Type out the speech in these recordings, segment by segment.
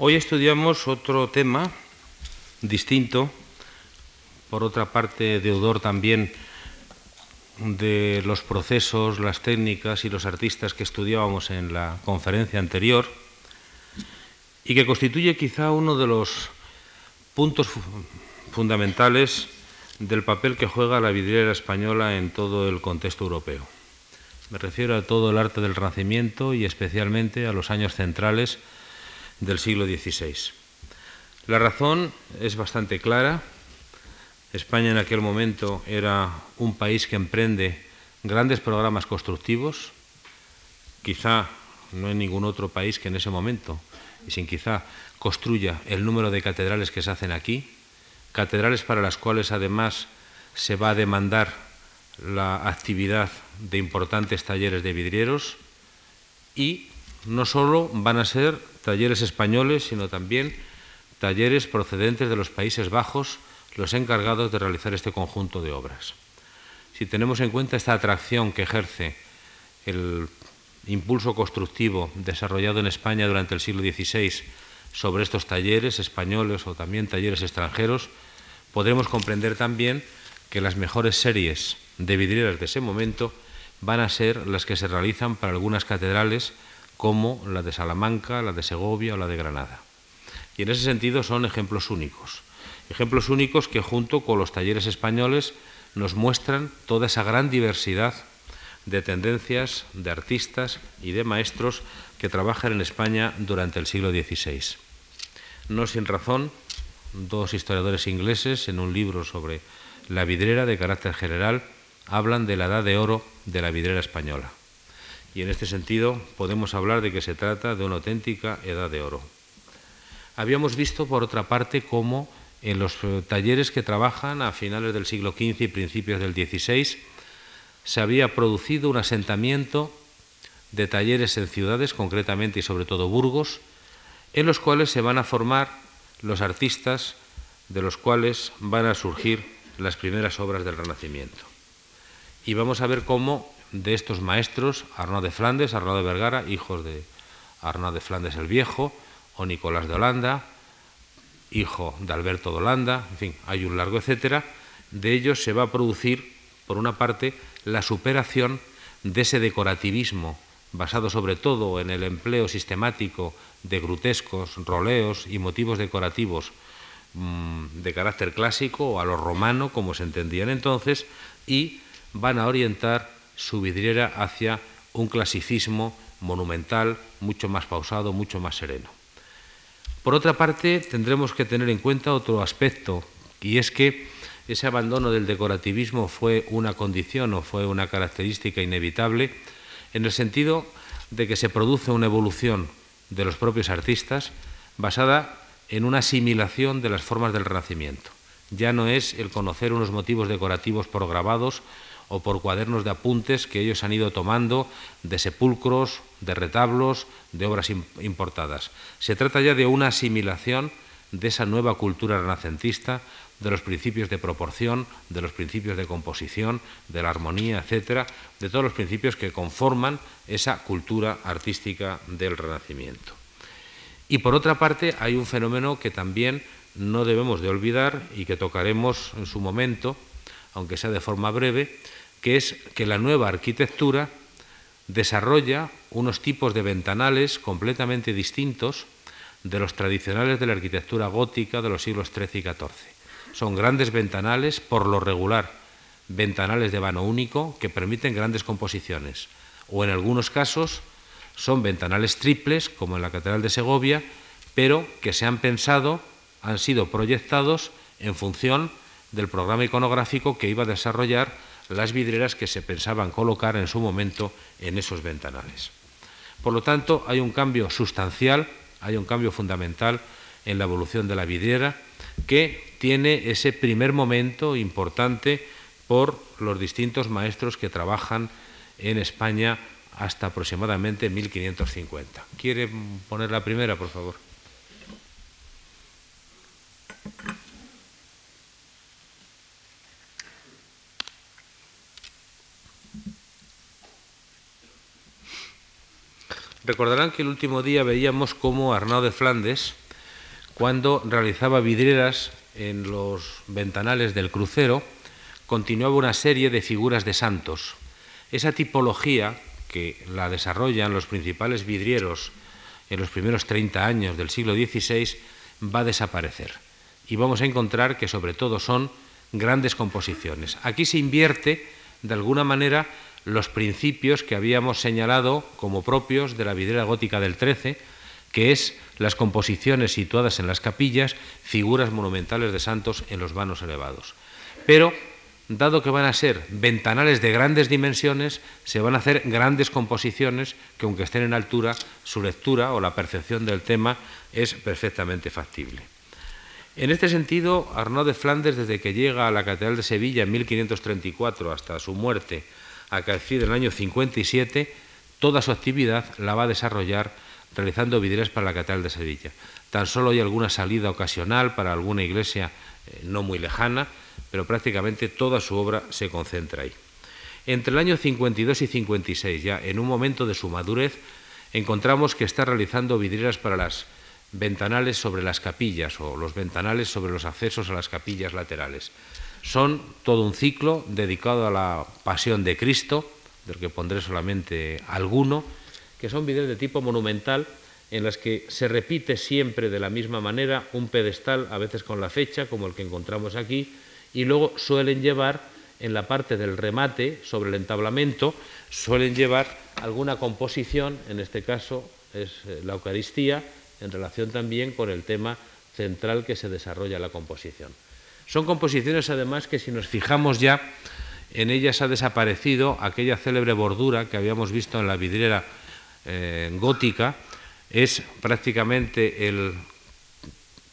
Hoy estudiamos otro tema distinto, por otra parte deudor también de los procesos, las técnicas y los artistas que estudiábamos en la conferencia anterior y que constituye quizá uno de los puntos fundamentales del papel que juega la vidriera española en todo el contexto europeo. Me refiero a todo el arte del Renacimiento y especialmente a los años centrales del siglo XVI. La razón es bastante clara. España en aquel momento era un país que emprende grandes programas constructivos, quizá no hay ningún otro país que en ese momento, y sin quizá, construya el número de catedrales que se hacen aquí, catedrales para las cuales además se va a demandar la actividad de importantes talleres de vidrieros y no solo van a ser talleres españoles, sino también talleres procedentes de los Países Bajos, los encargados de realizar este conjunto de obras. Si tenemos en cuenta esta atracción que ejerce el impulso constructivo desarrollado en España durante el siglo XVI sobre estos talleres españoles o también talleres extranjeros, podremos comprender también que las mejores series de vidrieras de ese momento van a ser las que se realizan para algunas catedrales como la de Salamanca, la de Segovia o la de Granada. Y en ese sentido son ejemplos únicos. Ejemplos únicos que junto con los talleres españoles nos muestran toda esa gran diversidad de tendencias, de artistas y de maestros que trabajan en España durante el siglo XVI. No sin razón, dos historiadores ingleses en un libro sobre la vidriera de carácter general hablan de la edad de oro de la vidriera española y en este sentido podemos hablar de que se trata de una auténtica edad de oro. Habíamos visto, por otra parte, cómo en los eh, talleres que trabajan a finales del siglo XV y principios del XVI se había producido un asentamiento de talleres en ciudades, concretamente y sobre todo Burgos, en los cuales se van a formar los artistas de los cuales van a surgir las primeras obras del Renacimiento. Y vamos a ver cómo de estos maestros, Arnaud de Flandes, Arnaud de Vergara, hijos de Arnaud de Flandes el Viejo, o Nicolás de Holanda, hijo de Alberto de Holanda, en fin, hay un largo etcétera, de ellos se va a producir, por una parte, la superación de ese decorativismo basado sobre todo en el empleo sistemático de grutescos, roleos y motivos decorativos mm, de carácter clásico o a lo romano, como se entendían entonces, y van a orientar su vidriera hacia un clasicismo monumental mucho más pausado, mucho más sereno. Por otra parte, tendremos que tener en cuenta otro aspecto, y es que ese abandono del decorativismo fue una condición o fue una característica inevitable en el sentido de que se produce una evolución de los propios artistas basada en una asimilación de las formas del Renacimiento. Ya no es el conocer unos motivos decorativos por grabados o por cuadernos de apuntes que ellos han ido tomando de sepulcros, de retablos, de obras importadas. Se trata ya de una asimilación de esa nueva cultura renacentista, de los principios de proporción, de los principios de composición, de la armonía, etcétera, de todos los principios que conforman esa cultura artística del Renacimiento. Y por otra parte, hay un fenómeno que también no debemos de olvidar y que tocaremos en su momento, aunque sea de forma breve, que es que la nueva arquitectura desarrolla unos tipos de ventanales completamente distintos de los tradicionales de la arquitectura gótica de los siglos XIII y XIV. Son grandes ventanales, por lo regular, ventanales de vano único que permiten grandes composiciones, o en algunos casos son ventanales triples, como en la Catedral de Segovia, pero que se han pensado, han sido proyectados en función del programa iconográfico que iba a desarrollar las vidrieras que se pensaban colocar en su momento en esos ventanales. Por lo tanto, hay un cambio sustancial, hay un cambio fundamental en la evolución de la vidriera que tiene ese primer momento importante por los distintos maestros que trabajan en España hasta aproximadamente 1550. ¿Quiere poner la primera, por favor? Recordarán que el último día veíamos cómo Arnaud de Flandes cuando realizaba vidrieras en los ventanales del crucero, continuaba una serie de figuras de santos. Esa tipología que la desarrollan los principales vidrieros en los primeros 30 años del siglo XVI va a desaparecer. Y vamos a encontrar que sobre todo son grandes composiciones. Aquí se invierte, de alguna manera, los principios que habíamos señalado como propios de la vidriera gótica del XIII, que es las composiciones situadas en las capillas, figuras monumentales de santos en los vanos elevados. Pero, dado que van a ser ventanales de grandes dimensiones, se van a hacer grandes composiciones que, aunque estén en altura, su lectura o la percepción del tema es perfectamente factible. En este sentido, Arnaud de Flandes, desde que llega a la Catedral de Sevilla en 1534 hasta su muerte, a en el año 57, toda su actividad la va a desarrollar realizando vidrieras para la Catedral de Sevilla. Tan solo hay alguna salida ocasional para alguna iglesia eh, no muy lejana, pero prácticamente toda su obra se concentra ahí. Entre el año 52 y 56, ya en un momento de su madurez, encontramos que está realizando vidrieras para las ventanales sobre las capillas o los ventanales sobre los accesos a las capillas laterales. Son todo un ciclo dedicado a la pasión de Cristo, del que pondré solamente alguno, que son vidrieras de tipo monumental en las que se repite siempre de la misma manera un pedestal, a veces con la fecha, como el que encontramos aquí, y luego suelen llevar en la parte del remate, sobre el entablamento, suelen llevar alguna composición, en este caso es eh, la Eucaristía, en relación también con el tema central que se desarrolla la composición. Son composiciones además que si nos fijamos ya, en ellas ha desaparecido aquella célebre bordura que habíamos visto en la vidriera eh, gótica, es prácticamente el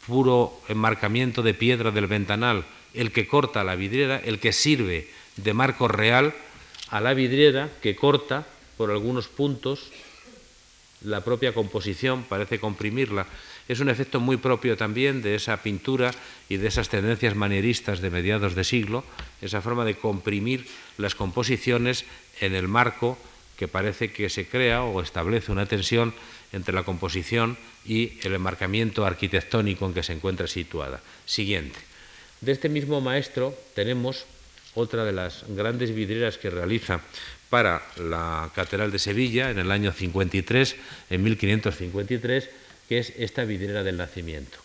puro enmarcamiento de piedra del ventanal, el que corta la vidriera, el que sirve de marco real a la vidriera que corta por algunos puntos la propia composición, parece comprimirla. Es un efecto muy propio también de esa pintura y de esas tendencias manieristas de mediados de siglo, esa forma de comprimir las composiciones en el marco que parece que se crea o establece una tensión entre la composición y el enmarcamiento arquitectónico en que se encuentra situada. Siguiente. De este mismo maestro tenemos otra de las grandes vidrieras que realiza para la Catedral de Sevilla en el año 53, en 1553, que es esta vidriera del nacimiento.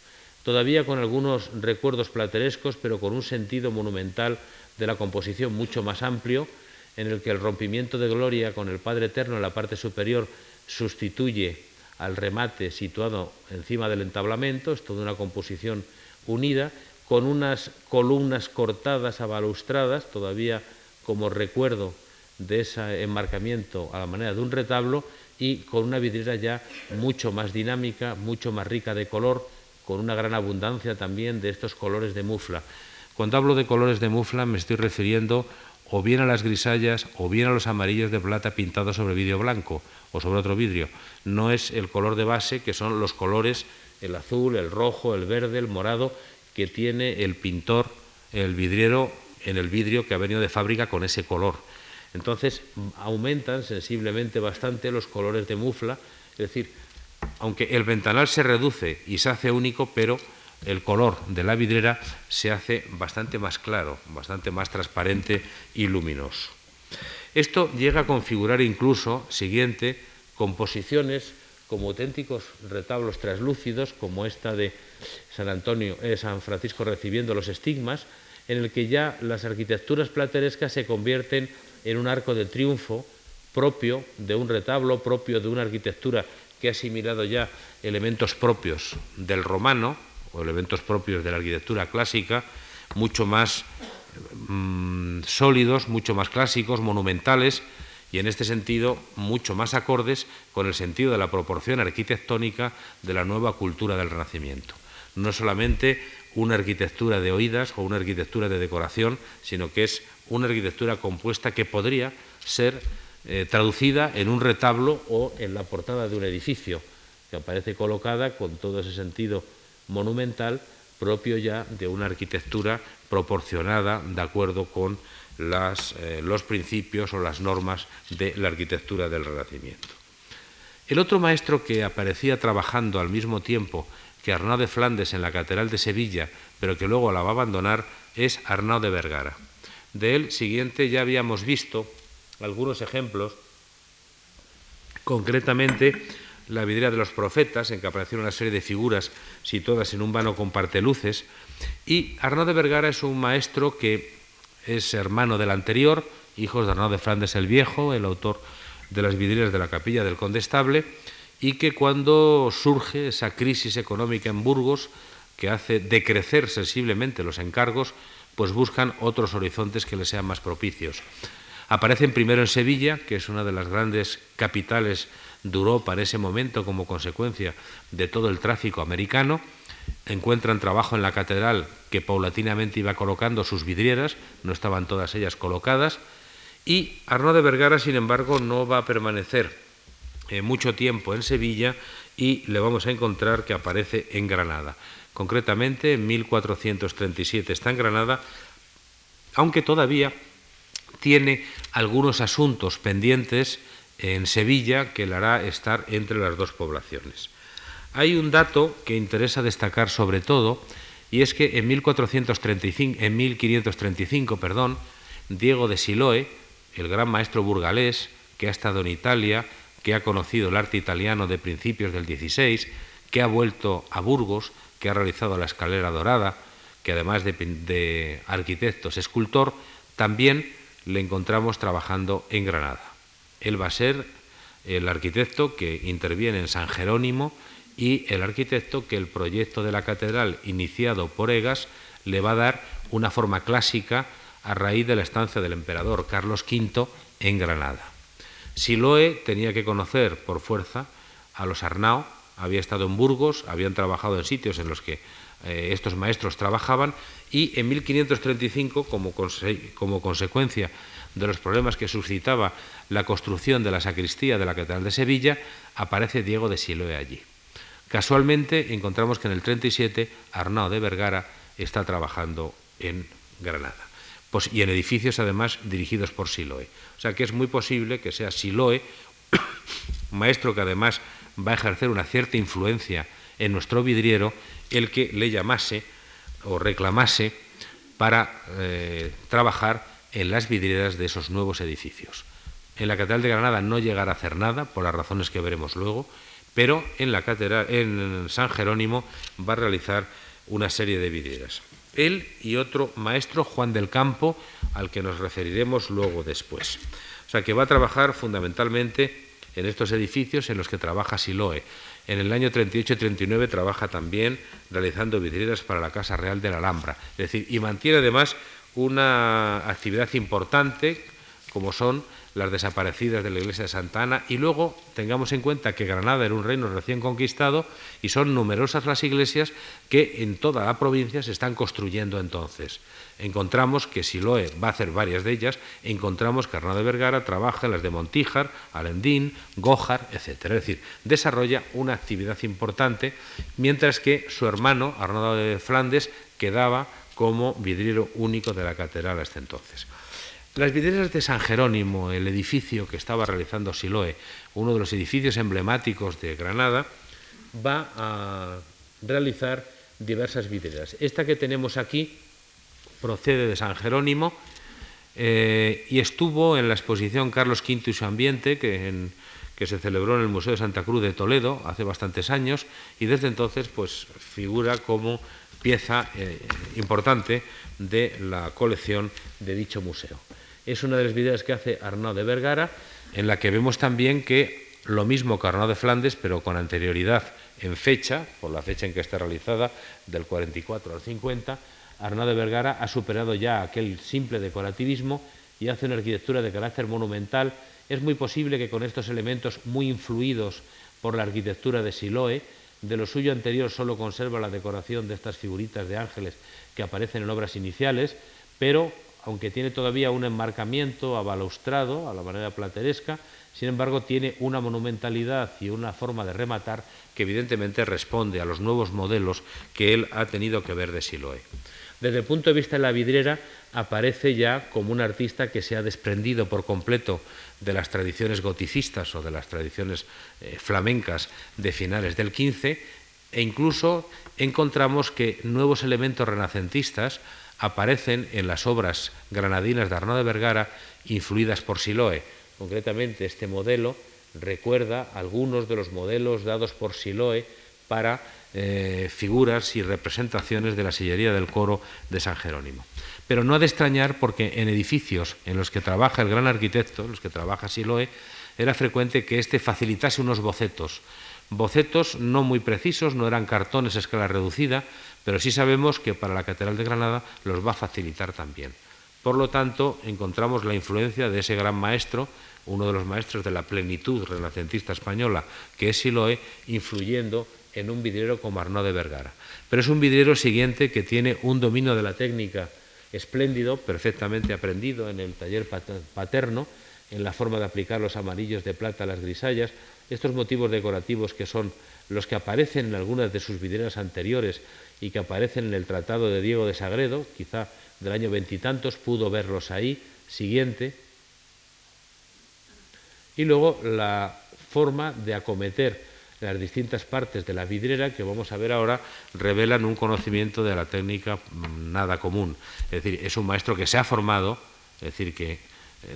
Todavía con algunos recuerdos platerescos, pero con un sentido monumental de la composición mucho más amplio, en el que el rompimiento de gloria con el Padre Eterno en la parte superior sustituye al remate situado encima del entablamento, es toda una composición unida, con unas columnas cortadas a balustradas, todavía como recuerdo de ese enmarcamiento a la manera de un retablo y con una vidriera ya mucho más dinámica, mucho más rica de color, con una gran abundancia también de estos colores de mufla. Cuando hablo de colores de mufla me estoy refiriendo o bien a las grisallas o bien a los amarillos de plata pintados sobre vidrio blanco o sobre otro vidrio. No es el color de base, que son los colores, el azul, el rojo, el verde, el morado, que tiene el pintor, el vidriero, en el vidrio que ha venido de fábrica con ese color. Entonces aumentan sensiblemente bastante los colores de mufla, es decir, aunque el ventanal se reduce y se hace único, pero el color de la vidriera se hace bastante más claro, bastante más transparente y luminoso. Esto llega a configurar incluso, siguiente, composiciones como auténticos retablos traslúcidos, como esta de San Antonio, eh, San Francisco recibiendo los estigmas, en el que ya las arquitecturas platerescas se convierten en un arco de triunfo propio de un retablo, propio de una arquitectura que ha asimilado ya elementos propios del romano o elementos propios de la arquitectura clásica, mucho más mm, sólidos, mucho más clásicos, monumentales y en este sentido mucho más acordes con el sentido de la proporción arquitectónica de la nueva cultura del Renacimiento. No solamente una arquitectura de oídas o una arquitectura de decoración, sino que es una arquitectura compuesta que podría ser eh, traducida en un retablo o en la portada de un edificio, que aparece colocada con todo ese sentido monumental propio ya de una arquitectura proporcionada de acuerdo con eh, los principios o las normas de la arquitectura del Renacimiento. El otro maestro que aparecía trabajando al mismo tiempo que Arnaud de Flandes en la Catedral de Sevilla, pero que luego la va a abandonar, es Arnaud de Vergara. De él siguiente ya habíamos visto algunos ejemplos, concretamente la vidriera de los profetas, en que aparecieron una serie de figuras situadas en un vano con parteluces, y Arnaud de Vergara es un maestro que es hermano del anterior, hijo de Arnaud de Flandes el Viejo, el autor de las vidrieras de la capilla del Condestable, y que cuando surge esa crisis económica en Burgos, que hace decrecer sensiblemente los encargos, pues buscan otros horizontes que les sean más propicios. Aparecen primero en Sevilla, que es una de las grandes capitales de Europa en ese momento como consecuencia de todo el tráfico americano, encuentran trabajo en la catedral que paulatinamente iba colocando sus vidrieras, no estaban todas ellas colocadas, y Arnaud de Vergara, sin embargo, no va a permanecer eh, mucho tiempo en Sevilla y le vamos a encontrar que aparece en Granada. Concretamente, en 1437 está en Granada, aunque todavía tiene algunos asuntos pendientes en Sevilla que le hará estar entre las dos poblaciones. Hay un dato que interesa destacar sobre todo, y es que en, 1435, en 1535 perdón, Diego de Siloe, el gran maestro burgalés que ha estado en Italia, que ha conocido el arte italiano de principios del XVI, que ha vuelto a Burgos, que ha realizado la escalera dorada, que además de, de arquitecto es escultor, también le encontramos trabajando en Granada. Él va a ser el arquitecto que interviene en San Jerónimo y el arquitecto que el proyecto de la catedral iniciado por Egas le va a dar una forma clásica a raíz de la estancia del emperador Carlos V en Granada. Siloe tenía que conocer por fuerza a los Arnao, había estado en Burgos, habían trabajado en sitios en los que eh, estos maestros trabajaban y en 1535, como, como consecuencia de los problemas que suscitaba la construcción de la sacristía de la Catedral de Sevilla, aparece Diego de Siloe allí. Casualmente encontramos que en el 37 Arnau de Vergara está trabajando en Granada pues, y en edificios además dirigidos por Siloe. O sea que es muy posible que sea Siloe, maestro que además va a ejercer una cierta influencia en nuestro vidriero, el que le llamase o reclamase para eh, trabajar en las vidrieras de esos nuevos edificios. En la Catedral de Granada no llegará a hacer nada, por las razones que veremos luego, pero en la catedral, en San Jerónimo va a realizar una serie de vidrieras. Él y otro maestro, Juan del Campo, al que nos referiremos luego después. O sea que va a trabajar fundamentalmente en estos edificios en los que trabaja Siloe. En el año 38 y 39 trabaja también realizando vidrieras para la Casa Real de la Alhambra. Es decir, y mantiene además una actividad importante como son las desaparecidas de la iglesia de Santa Ana, y luego tengamos en cuenta que Granada era un reino recién conquistado y son numerosas las iglesias que en toda la provincia se están construyendo entonces. Encontramos que Siloe va a hacer varias de ellas, encontramos que Arnaud de Vergara trabaja en las de Montíjar, Alendín, Gójar, etc. Es decir, desarrolla una actividad importante, mientras que su hermano, Arnaud de Flandes, quedaba como vidriero único de la catedral hasta entonces. Las vidrieras de San Jerónimo, el edificio que estaba realizando Siloe, uno de los edificios emblemáticos de Granada, va a realizar diversas vidrieras. Esta que tenemos aquí procede de San Jerónimo eh, y estuvo en la exposición Carlos V y su ambiente, que, se celebró en el Museo de Santa Cruz de Toledo hace bastantes años, y desde entonces pues, figura como pieza eh, importante de la colección de dicho museo es una de las vidrieras que hace Arnaud de Vergara, en la que vemos también que lo mismo que Arnaud de Flandes, pero con anterioridad en fecha, por la fecha en que está realizada, del 44 al 50, Arnaud de Vergara ha superado ya aquel simple decorativismo y hace una arquitectura de carácter monumental. Es muy posible que con estos elementos muy influidos por la arquitectura de Siloe, de lo suyo anterior solo conserva la decoración de estas figuritas de ángeles que aparecen en obras iniciales, pero aunque tiene todavía un enmarcamiento abalaustrado a la manera plateresca, sin embargo tiene una monumentalidad y una forma de rematar que evidentemente responde a los nuevos modelos que él ha tenido que ver de Siloé. Desde el punto de vista de la vidriera, aparece ya como un artista que se ha desprendido por completo de las tradiciones goticistas o de las tradiciones eh, flamencas de finales del XV E incluso encontramos que nuevos elementos renacentistas aparecen en las obras granadinas de Arnaud de Vergara influidas por Siloe. Concretamente, este modelo recuerda algunos de los modelos dados por Siloe para eh, figuras y representaciones de la sillería del coro de San Jerónimo. Pero no ha de extrañar porque en edificios en los que trabaja el gran arquitecto, en los que trabaja Siloe, era frecuente que éste facilitase unos bocetos. Bocetos no muy precisos, no eran cartones a escala reducida, pero sí sabemos que para la Catedral de Granada los va a facilitar también. Por lo tanto, encontramos la influencia de ese gran maestro, uno de los maestros de la plenitud renacentista española, que es Siloe, influyendo en un vidriero como Arnaud de Vergara. Pero es un vidriero siguiente que tiene un dominio de la técnica espléndido, perfectamente aprendido en el taller paterno, en la forma de aplicar los amarillos de plata a las grisallas, estos motivos decorativos que son los que aparecen en algunas de sus vidrieras anteriores y que aparecen en el Tratado de Diego de Sagredo, quizá del año veintitantos, pudo verlos ahí, siguiente, y luego la forma de acometer las distintas partes de la vidriera que vamos a ver ahora revelan un conocimiento de la técnica mm, nada común. Es decir, es un maestro que se ha formado, es decir, que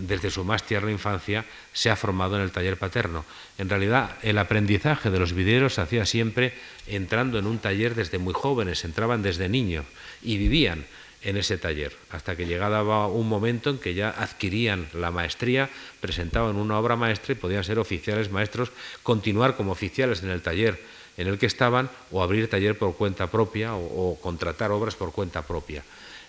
desde su más tierna infancia se ha formado en el taller paterno. En realidad, el aprendizaje de los vidrieros se hacía siempre entrando en un taller desde muy jóvenes, entraban desde niños y vivían en ese taller, hasta que llegaba un momento en que ya adquirían la maestría, presentaban una obra maestra y podían ser oficiales maestros, continuar como oficiales en el taller en el que estaban o abrir taller por cuenta propia o, contratar obras por cuenta propia.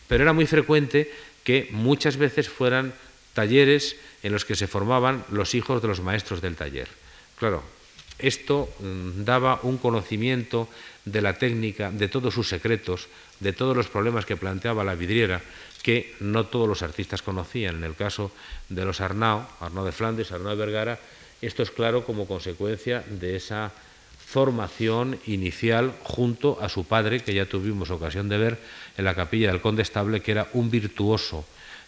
Pero era muy frecuente que muchas veces fueran talleres en los que se formaban los hijos de los maestros del taller. Claro, esto mm, daba un conocimiento de la técnica, de todos sus secretos, de todos los problemas que planteaba la vidriera, que no todos los artistas conocían. En el caso de los Arnau, Arnau de Flandes, Arnau de Vergara, esto es claro como consecuencia de esa formación inicial junto a su padre, que ya tuvimos ocasión de ver en la capilla del Condestable, que era un virtuoso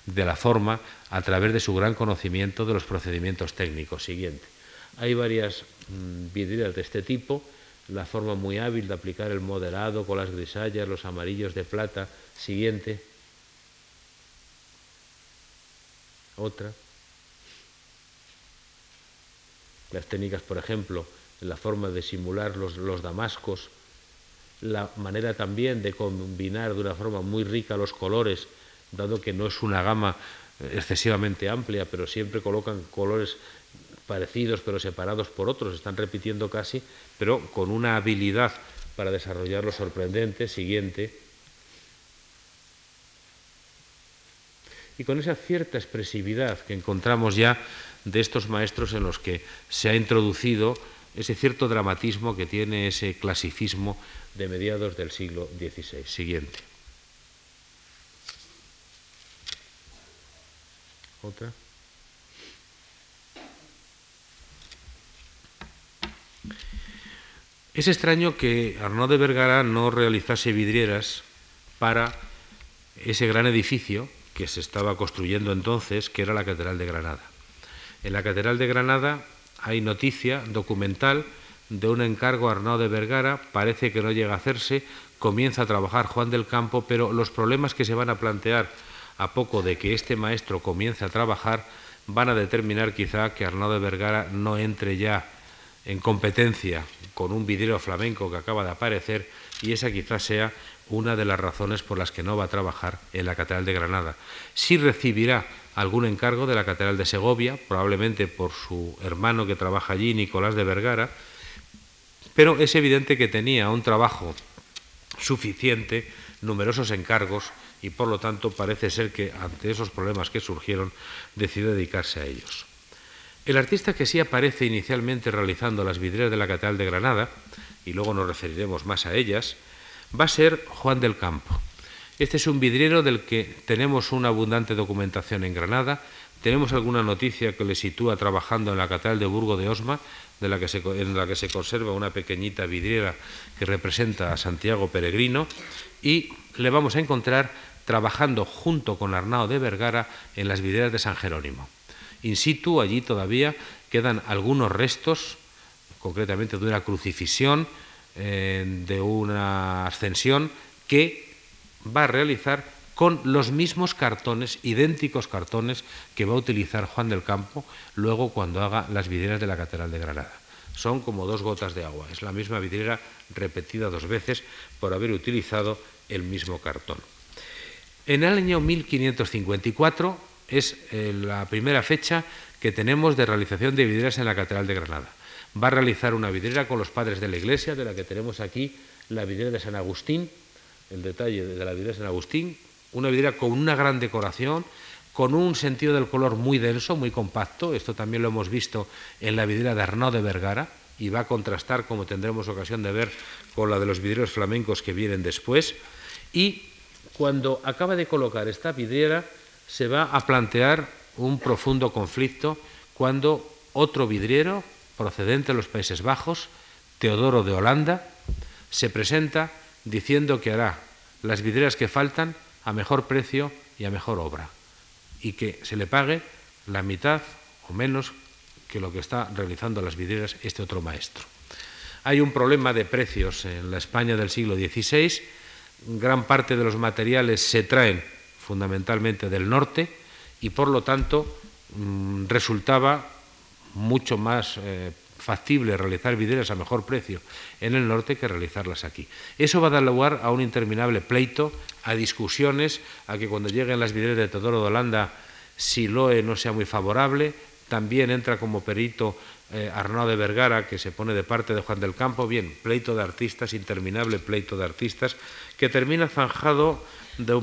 de la forma a través de su gran conocimiento de los procedimientos técnicos. Siguiente. Hay varias mm, vidrieras de este tipo la forma muy hábil de aplicar el moderado con las grisallas, los amarillos de plata. Siguiente. Otra. Las técnicas, por ejemplo, la forma de simular los, los damascos, la manera también de combinar de una forma muy rica los colores, dado que no es una gama excesivamente amplia, pero siempre colocan colores parecidos pero separados por otros, están repitiendo casi, pero con una habilidad para desarrollar lo sorprendente. Siguiente. Y con esa cierta expresividad que encontramos ya de estos maestros en los que se ha introducido ese cierto dramatismo que tiene ese clasicismo de mediados del siglo XVI. Siguiente. Es extraño que Arnaud de Vergara no realizase vidrieras para ese gran edificio que se estaba construyendo entonces, que era la Catedral de Granada. En la Catedral de Granada hay noticia documental de un encargo a Arnaud de Vergara, parece que no llega a hacerse, comienza a trabajar Juan del Campo, pero los problemas que se van a plantear a poco de que este maestro comience a trabajar van a determinar quizá que Arnaud de Vergara no entre ya en competencia con un vidrio flamenco que acaba de aparecer y esa quizás sea una de las razones por las que no va a trabajar en la Catedral de Granada. Sí recibirá algún encargo de la Catedral de Segovia, probablemente por su hermano que trabaja allí, Nicolás de Vergara, pero es evidente que tenía un trabajo suficiente, numerosos encargos, y por lo tanto parece ser que ante esos problemas que surgieron decidió dedicarse a ellos. El artista que sí aparece inicialmente realizando las vidrieras de la Catedral de Granada, y luego nos referiremos más a ellas, va a ser Juan del Campo. Este es un vidriero del que tenemos una abundante documentación en Granada, tenemos alguna noticia que le sitúa trabajando en la Catedral de Burgo de Osma, de la que se, en la que se conserva una pequeñita vidriera que representa a Santiago Peregrino, y le vamos a encontrar trabajando junto con Arnao de Vergara en las vidrieras de San Jerónimo. In situ, allí todavía quedan algunos restos, concretamente de una crucifixión eh, de una ascensión que va a realizar con los mismos cartones, idénticos cartones que va a utilizar Juan del Campo luego cuando haga las vidrieras de la Catedral de Granada. Son como dos gotas de agua, es la misma vidriera repetida dos veces por haber utilizado el mismo cartón. En el año 1554 es eh, la primera fecha que tenemos de realización de vidrieras en la Catedral de Granada. Va a realizar una vidriera con los padres de la iglesia, de la que tenemos aquí la vidriera de San Agustín, el detalle de la vidriera de San Agustín, una vidriera con una gran decoración, con un sentido del color muy denso, muy compacto, esto también lo hemos visto en la vidriera de Arnaud de Vergara, y va a contrastar, como tendremos ocasión de ver, con la de los vidrieros flamencos que vienen después, y cuando acaba de colocar esta vidriera, se va a plantear un profundo conflicto cuando otro vidriero, procedente de los Países Bajos, Teodoro de Holanda, se presenta diciendo que hará las vidrieras que faltan a mejor precio y a mejor obra, y que se le pague la mitad o menos que lo que está realizando las vidrieras este otro maestro. Hay un problema de precios en la España del siglo XVI, gran parte de los materiales se traen fundamentalmente del norte y por lo tanto mm, resultaba mucho más eh, factible realizar vidrieras a mejor precio en el norte que realizarlas aquí. Eso va a dar lugar a un interminable pleito, a discusiones, a que cuando lleguen las vidrieras de Teodoro de Holanda, Siloe no sea muy favorable, también entra como perito eh, de Vergara, que se pone de parte de Juan del Campo, bien, pleito de artistas, interminable pleito de artistas, que termina zanjado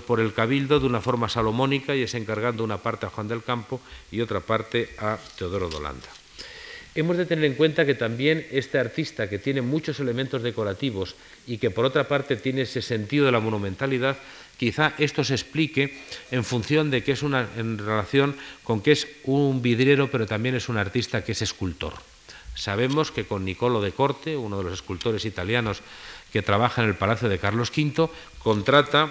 por el cabildo de una forma salomónica y es encargando una parte a Juan del Campo y otra parte a Teodoro de Holanda. Hemos de tener en cuenta que también este artista, que tiene muchos elementos decorativos y que por otra parte tiene ese sentido de la monumentalidad, quizá esto se explique en función de que es una en relación con que es un vidriero, pero también es un artista que es escultor. Sabemos que con Nicolo de Corte, uno de los escultores italianos que trabaja en el Palacio de Carlos V, contrata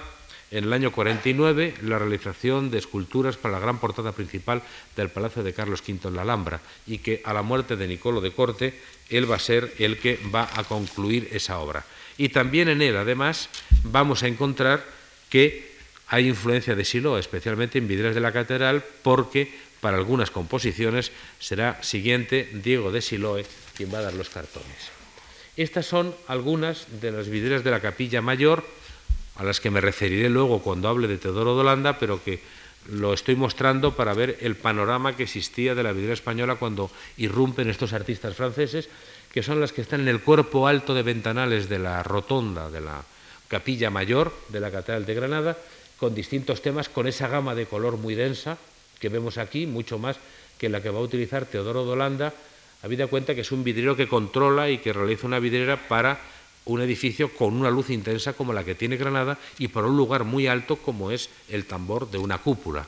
en el año 49 la realización de esculturas para la gran portada principal del Palacio de Carlos V en la Alhambra y que a la muerte de Nicolo de Corte él va a ser el que va a concluir esa obra. Y también en él, además, vamos a encontrar que hay influencia de Silo, especialmente en vidrieras de la catedral, porque para algunas composiciones será siguiente Diego de Siloe quien va a dar los cartones. Estas son algunas de las vidrieras de la capilla mayor, a las que me referiré luego cuando hable de Teodoro de Holanda, pero que lo estoy mostrando para ver el panorama que existía de la vidriera española cuando irrumpen estos artistas franceses, que son las que están en el cuerpo alto de ventanales de la rotonda de la capilla mayor de la Catedral de Granada, con distintos temas, con esa gama de color muy densa que vemos aquí, mucho más que la que va a utilizar Teodoro de Holanda, habida cuenta que es un vidriero que controla y que realiza una vidriera para un edificio con una luz intensa como la que tiene Granada y por un lugar muy alto como es el tambor de una cúpula.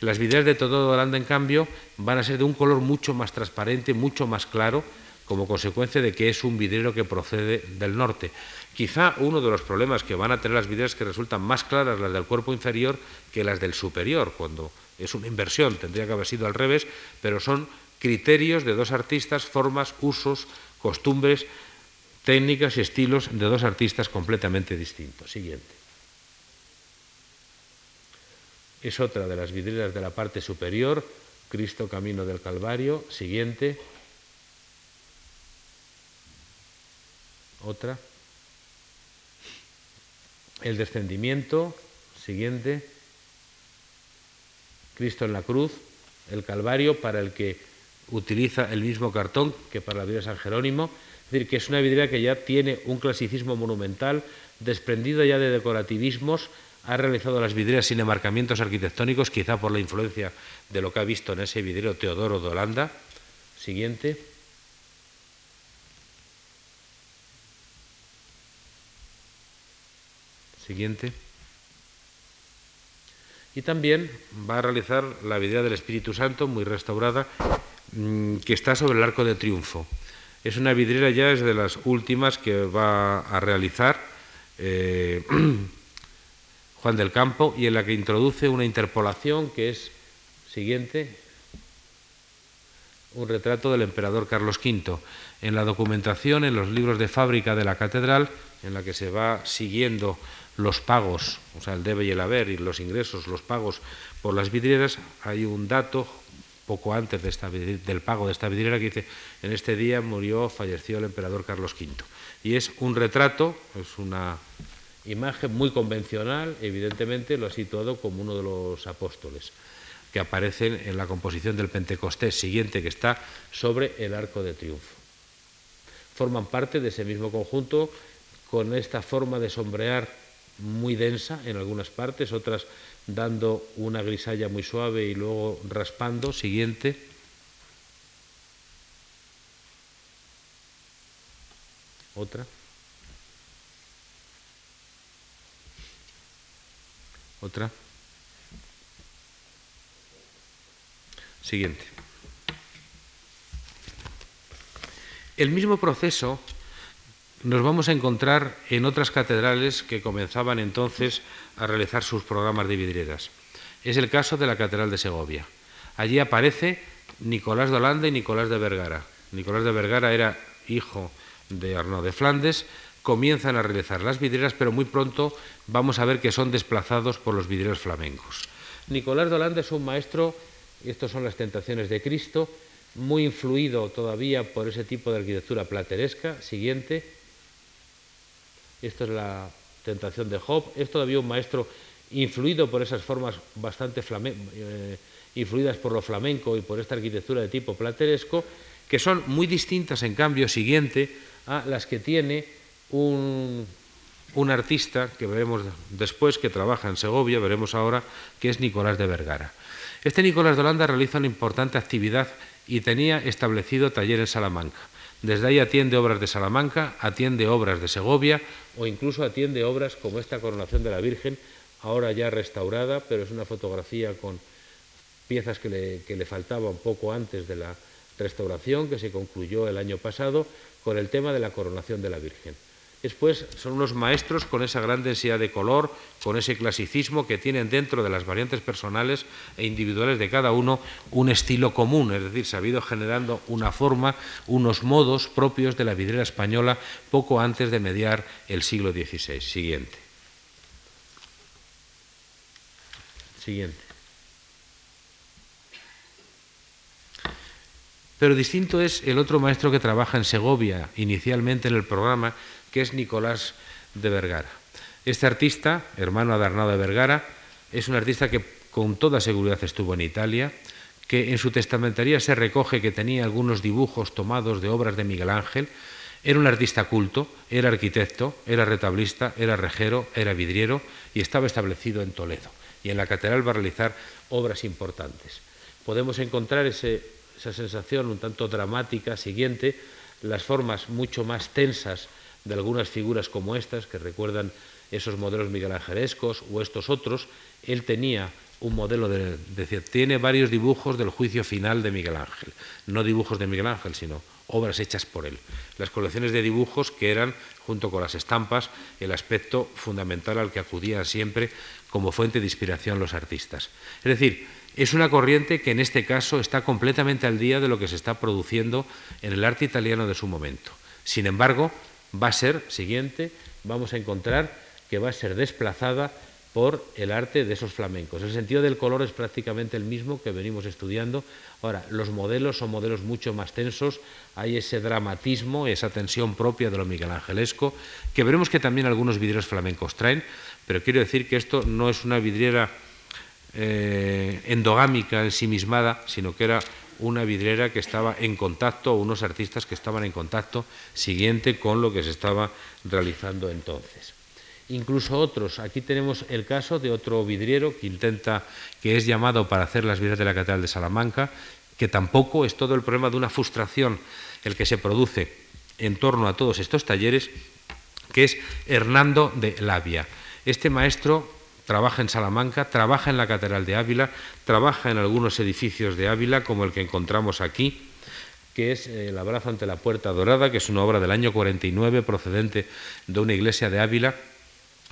Las vidrieras de todo Holanda, en cambio, van a ser de un color mucho más transparente, mucho más claro, como consecuencia de que es un vidriero que procede del norte. Quizá uno de los problemas que van a tener las vidrieras que resultan más claras las del cuerpo inferior que las del superior, cuando es una inversión, tendría que haber sido al revés, pero son criterios de dos artistas, formas, usos, costumbres técnicas y estilos de dos artistas completamente distintos. Siguiente. Es otra de las vidrieras de la parte superior, Cristo Camino del Calvario. Siguiente. Otra. El descendimiento. Siguiente. Cristo en la cruz. El Calvario para el que utiliza el mismo cartón que para la vida de San Jerónimo es decir, que es una vidriera que ya tiene un clasicismo monumental, desprendido ya de decorativismos, ha realizado las vidrieras sin enmarcamientos arquitectónicos, quizá por la influencia de lo que ha visto en ese vidriero Teodoro de Holanda. Siguiente. Siguiente. Y también va a realizar la vidriera del Espíritu Santo, muy restaurada, mm, que está sobre el arco de triunfo. Es una vidriera ya, es de las últimas que va a realizar eh, Juan del Campo y en la que introduce una interpolación que es siguiente, un retrato del emperador Carlos V. En la documentación, en los libros de fábrica de la catedral, en la que se va siguiendo los pagos, o sea, el debe y el haber, y los ingresos, los pagos por las vidrieras, hay un dato poco antes del pago de esta vidriera que dice, en este día murió, falleció el emperador Carlos V. Y es un retrato, es una imagen muy convencional, evidentemente lo ha situado como uno de los apóstoles que aparecen en la composición del Pentecostés siguiente que está sobre el arco de triunfo. Forman parte de ese mismo conjunto con esta forma de sombrear muy densa en algunas partes, otras dando una grisalla muy suave y luego raspando. Siguiente. Otra. Otra. Siguiente. El mismo proceso nos vamos a encontrar en otras catedrales que comenzaban entonces a realizar sus programas de vidrieras. Es el caso de la Catedral de Segovia. Allí aparece Nicolás de y Nicolás de Vergara. Nicolás de Vergara era hijo de Arnaud de Flandes, comienzan a realizar las vidrieras, pero muy pronto vamos a ver que son desplazados por los vidrieros flamencos. Nicolás de es un maestro, y estas son las tentaciones de Cristo, muy influido todavía por ese tipo de arquitectura plateresca. Siguiente. Esto es la tentación de Job. Es todavía un maestro influido por esas formas bastante eh, influidas por lo flamenco y por esta arquitectura de tipo plateresco, que son muy distintas, en cambio, siguiente, a las que tiene un, un artista que veremos después, que trabaja en Segovia, veremos ahora, que es Nicolás de Vergara. Este Nicolás de Holanda realiza una importante actividad y tenía establecido taller en Salamanca. Desde ahí atiende obras de Salamanca, atiende obras de Segovia o incluso atiende obras como esta coronación de la Virgen, ahora ya restaurada, pero es una fotografía con piezas que le, que le faltaban poco antes de la restauración, que se concluyó el año pasado, con el tema de la coronación de la Virgen. Después son unos maestros con esa gran densidad de color, con ese clasicismo que tienen dentro de las variantes personales e individuales de cada uno un estilo común, es decir, se ha ido generando una forma, unos modos propios de la vidriera española poco antes de mediar el siglo XVI. Siguiente. Siguiente. Pero distinto es el otro maestro que trabaja en Segovia, inicialmente en el programa, que es Nicolás de Vergara. Este artista, hermano de Arnau de Vergara, es un artista que con toda seguridad estuvo en Italia, que en su testamentaría se recoge que tenía algunos dibujos tomados de obras de Miguel Ángel, era un artista culto, era arquitecto, era retablista, era rejero, era vidriero y estaba establecido en Toledo. Y en la catedral va a realizar obras importantes. Podemos encontrar esa sensación un tanto dramática siguiente, las formas mucho más tensas de algunas figuras como estas, que recuerdan esos modelos miguelangelescos o estos otros, él tenía un modelo de, decir, tiene varios dibujos del juicio final de Miguel Ángel, no dibujos de Miguel Ángel, sino obras hechas por él. Las colecciones de dibujos que eran, junto con las estampas, el aspecto fundamental al que acudían siempre como fuente de inspiración los artistas. Es decir, es una corriente que en este caso está completamente al día de lo que se está produciendo en el arte italiano de su momento. Sin embargo, va a ser, siguiente, vamos a encontrar que va a ser desplazada por el arte de esos flamencos. El sentido del color es prácticamente el mismo que venimos estudiando. Ahora, los modelos son modelos mucho más tensos, hay ese dramatismo, esa tensión propia de lo miguelangelesco, que veremos que también algunos vidrieros flamencos traen, pero quiero decir que esto no es una vidriera eh, endogámica, ensimismada, sino que era una vidriera que estaba en contacto, unos artistas que estaban en contacto siguiente con lo que se estaba realizando entonces. Incluso otros, aquí tenemos el caso de otro vidriero que intenta, que es llamado para hacer las vidrieras de la Catedral de Salamanca, que tampoco es todo el problema de una frustración el que se produce en torno a todos estos talleres, que es Hernando de Labia. Este maestro trabaja en Salamanca, trabaja en la Catedral de Ávila, trabaja en algunos edificios de Ávila, como el que encontramos aquí, que es eh, El abrazo ante la puerta dorada, que es una obra del año 49 procedente de una iglesia de Ávila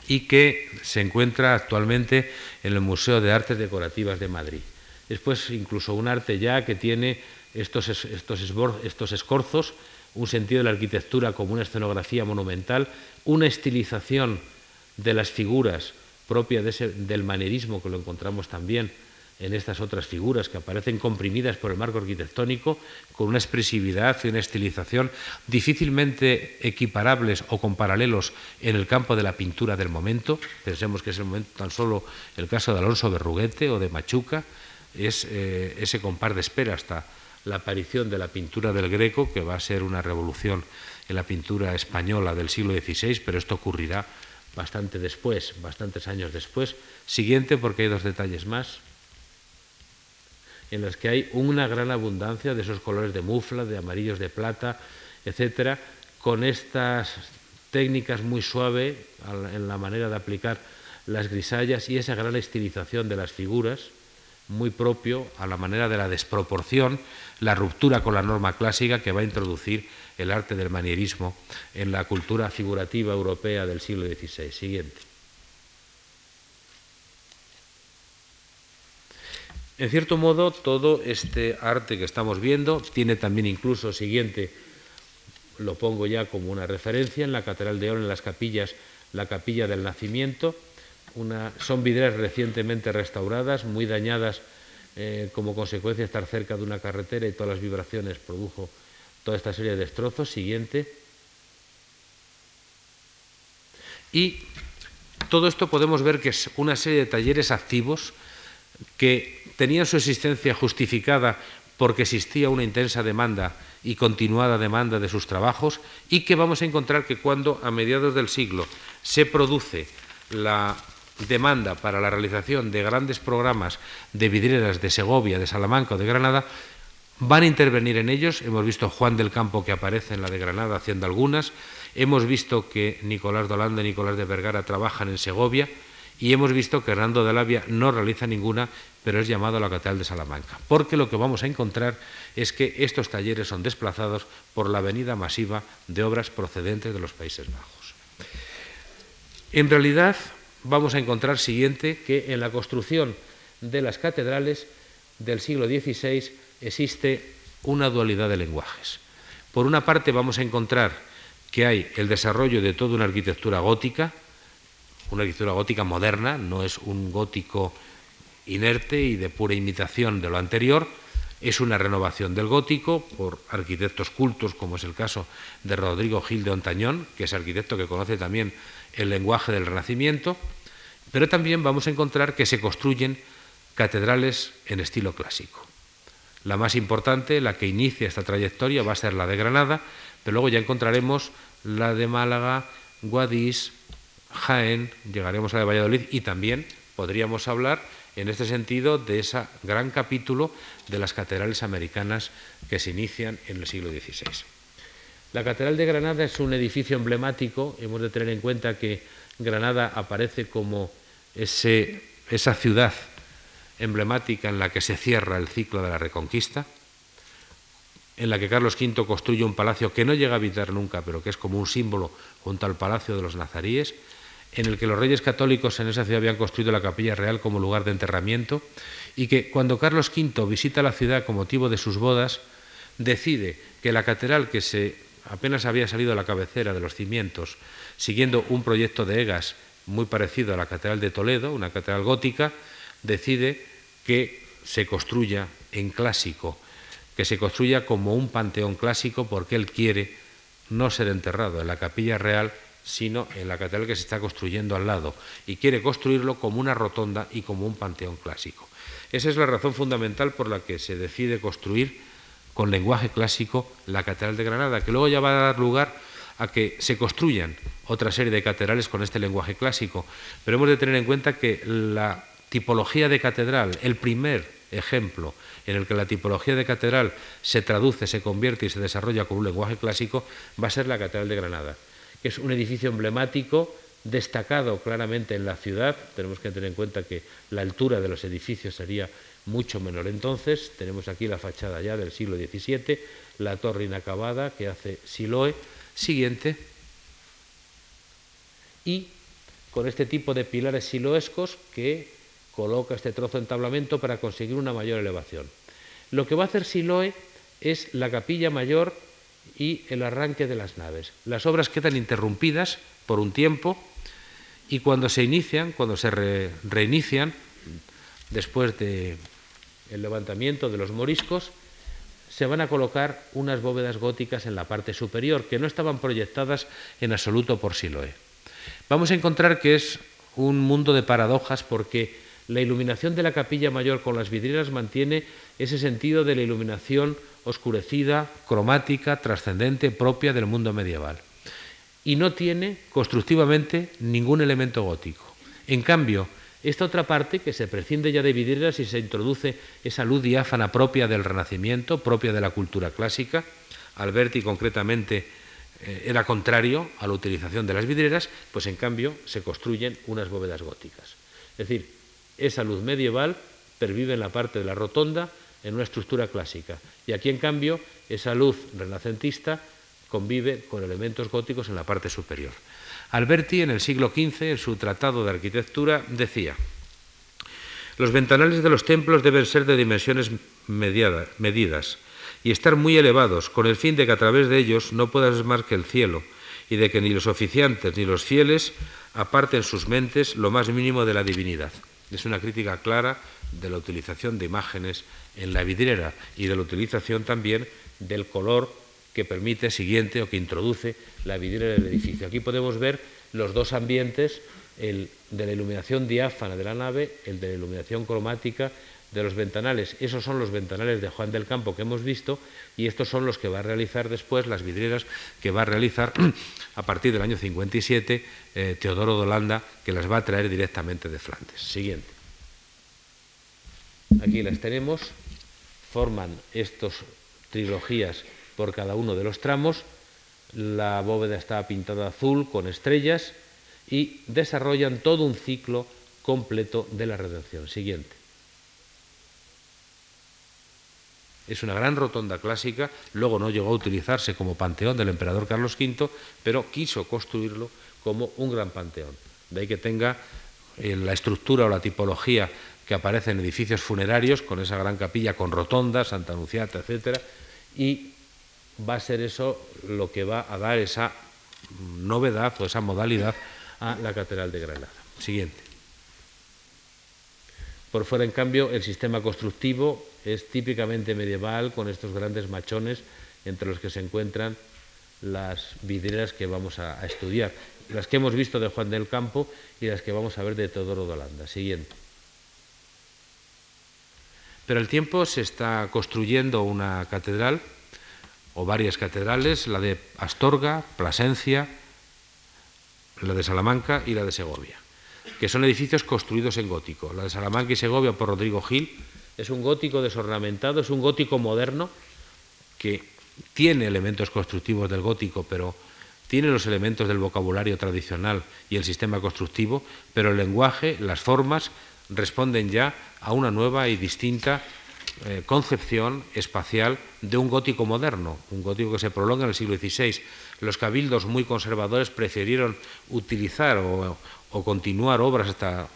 y que se encuentra actualmente en el Museo de Artes Decorativas de Madrid. Después incluso un arte ya que tiene estos, estos, estos escorzos, un sentido de la arquitectura como una escenografía monumental, una estilización de las figuras propia del manierismo que lo encontramos también en estas otras figuras que aparecen comprimidas por el marco arquitectónico, con una expresividad y una estilización difícilmente equiparables o con paralelos en el campo de la pintura del momento. Pensemos que es el momento tan solo el caso de Alonso Berruguete o de Machuca, es eh, ese compar de espera hasta la aparición de la pintura del Greco, que va a ser una revolución en la pintura española del siglo XVI, pero esto ocurrirá bastante después, bastantes años después. Siguiente, porque hay dos detalles más, en los que hay una gran abundancia de esos colores de mufla, de amarillos de plata, etcétera, con estas técnicas muy suaves en la manera de aplicar las grisallas y esa gran estilización de las figuras muy propio a la manera de la desproporción, la ruptura con la norma clásica que va a introducir el arte del manierismo en la cultura figurativa europea del siglo XVI. Siguiente. En cierto modo, todo este arte que estamos viendo tiene también incluso, siguiente, lo pongo ya como una referencia, en la Catedral de Oro, en las capillas, la capilla del nacimiento, son vidrieras recientemente restauradas, muy dañadas eh, como consecuencia de estar cerca de una carretera y todas las vibraciones produjo toda esta serie de destrozos. Siguiente. Y todo esto podemos ver que es una serie de talleres activos que tenían su existencia justificada porque existía una intensa demanda y continuada demanda de sus trabajos y que vamos a encontrar que cuando a mediados del siglo se produce la demanda para la realización de grandes programas de vidrieras de Segovia, de Salamanca o de Granada, van a intervenir en ellos. Hemos visto Juan del Campo que aparece en la de Granada haciendo algunas. Hemos visto que Nicolás de Holanda y Nicolás de Vergara trabajan en Segovia. Y hemos visto que Hernando de Lavia no realiza ninguna, pero es llamado a la Catedral de Salamanca. Porque lo que vamos a encontrar es que estos talleres son desplazados por la venida masiva de obras procedentes de los Países Bajos. En realidad, vamos a encontrar siguiente que en la construcción de las catedrales del siglo XVI existe una dualidad de lenguajes. Por una parte vamos a encontrar que hay el desarrollo de toda una arquitectura gótica, una arquitectura gótica moderna, no es un gótico inerte y de pura imitación de lo anterior, es una renovación del gótico por arquitectos cultos, como es el caso de Rodrigo Gil de Ontañón, que es arquitecto que conoce también el lenguaje del Renacimiento, pero también vamos a encontrar que se construyen catedrales en estilo clásico. La más importante, la que inicia esta trayectoria, va a ser la de Granada, pero luego ya encontraremos la de Málaga, Guadix, Jaén, llegaremos a la de Valladolid y también podríamos hablar en este sentido de ese gran capítulo de las catedrales americanas que se inician en el siglo XVI. La Catedral de Granada es un edificio emblemático, hemos de tener en cuenta que Granada aparece como esa ciudad emblemática en la que se cierra el ciclo de la Reconquista, en la que Carlos V construye un palacio que no llega a habitar nunca, pero que es como un símbolo junto al Palacio de los Nazaríes, en el que los reyes católicos en esa ciudad habían construido la capilla real como lugar de enterramiento, y que cuando Carlos V visita la ciudad con motivo de sus bodas, decide que la catedral que se apenas había salido a la cabecera de los cimientos, siguiendo un proyecto de Egas muy parecido a la Catedral de Toledo, una catedral gótica, decide que se construya en clásico, que se construya como un panteón clásico porque él quiere no ser enterrado en la capilla real, sino en la catedral que se está construyendo al lado, y quiere construirlo como una rotonda y como un panteón clásico. Esa es la razón fundamental por la que se decide construir con lenguaje clásico la Catedral de Granada, que luego ya va a dar lugar a que se construyan otra serie de catedrales con este lenguaje clásico, pero hemos de tener en cuenta que la tipología de catedral, el primer ejemplo en el que la tipología de catedral se traduce, se convierte y se desarrolla con un lenguaje clásico, va a ser la Catedral de Granada, es un edificio emblemático, destacado claramente en la ciudad. Tenemos que tener en cuenta que la altura de los edificios sería mucho menor entonces. Tenemos aquí la fachada ya del siglo XVII, la torre inacabada que hace Siloe. Siguiente. Y con este tipo de pilares siloescos que coloca este trozo de entablamento para conseguir una mayor elevación. Lo que va a hacer Siloe es la capilla mayor y el arranque de las naves. Las obras quedan interrumpidas por un tiempo y cuando se inician, cuando se reinician, después del levantamiento de los moriscos, se van a colocar unas bóvedas góticas en la parte superior que no estaban proyectadas en absoluto por Siloé. Vamos a encontrar que es un mundo de paradojas porque la iluminación de la capilla mayor con las vidrieras mantiene ese sentido de la iluminación oscurecida, cromática, trascendente, propia del mundo medieval. Y no tiene constructivamente ningún elemento gótico. En cambio, esta otra parte, que se prescinde ya de vidrieras y se introduce esa luz diáfana propia del Renacimiento, propia de la cultura clásica, Alberti concretamente eh, era contrario a la utilización de las vidrieras, pues en cambio se construyen unas bóvedas góticas. Es decir, esa luz medieval pervive en la parte de la rotonda en una estructura clásica. Y aquí, en cambio, esa luz renacentista convive con elementos góticos en la parte superior. Alberti, en el siglo XV, en su Tratado de Arquitectura, decía, los ventanales de los templos deben ser de dimensiones medidas y estar muy elevados, con el fin de que a través de ellos no pueda ser más que el cielo, y de que ni los oficiantes ni los fieles aparten sus mentes lo más mínimo de la divinidad. Es una crítica clara de la utilización de imágenes en la vidriera y de la utilización también del color que permite siguiente o que introduce la vidriera del edificio. Aquí podemos ver los dos ambientes, el de la iluminación diáfana de la nave, el de la iluminación cromática de los ventanales. Esos son los ventanales de Juan del Campo que hemos visto y estos son los que va a realizar después, las vidrieras que va a realizar a partir del año 57 eh, Teodoro de que las va a traer directamente de Flandes. Siguiente. Aquí las tenemos, forman estas trilogías por cada uno de los tramos, la bóveda está pintada azul con estrellas y desarrollan todo un ciclo completo de la redención. Siguiente. Es una gran rotonda clásica, luego no llegó a utilizarse como panteón del emperador Carlos V, pero quiso construirlo como un gran panteón. De ahí que tenga eh, la estructura o la tipología que aparece en edificios funerarios, con esa gran capilla con rotonda, Santa Anunciata, etc. Y va a ser eso lo que va a dar esa novedad o esa modalidad a la Catedral de Granada. Siguiente. Por fuera, en cambio, el sistema constructivo es típicamente medieval, con estos grandes machones entre los que se encuentran las vidrieras que vamos a, estudiar, las que hemos visto de Juan del Campo y las que vamos a ver de Teodoro de Holanda. Siguiente. Pero el tiempo se está construyendo una catedral o varias catedrales, la de Astorga, Plasencia, la de Salamanca y la de Segovia, que son edificios construidos en gótico. La de Salamanca y Segovia por Rodrigo Gil es un gótico desornamentado, es un gótico moderno que tiene elementos constructivos del gótico, pero tiene los elementos del vocabulario tradicional y el sistema constructivo, pero el lenguaje, las formas, responden ya a una nueva y distinta eh, concepción espacial de un gótico moderno, un gótico que se prolonga en el siglo XVI. Los cabildos muy conservadores prefirieron utilizar o, continuar obras hasta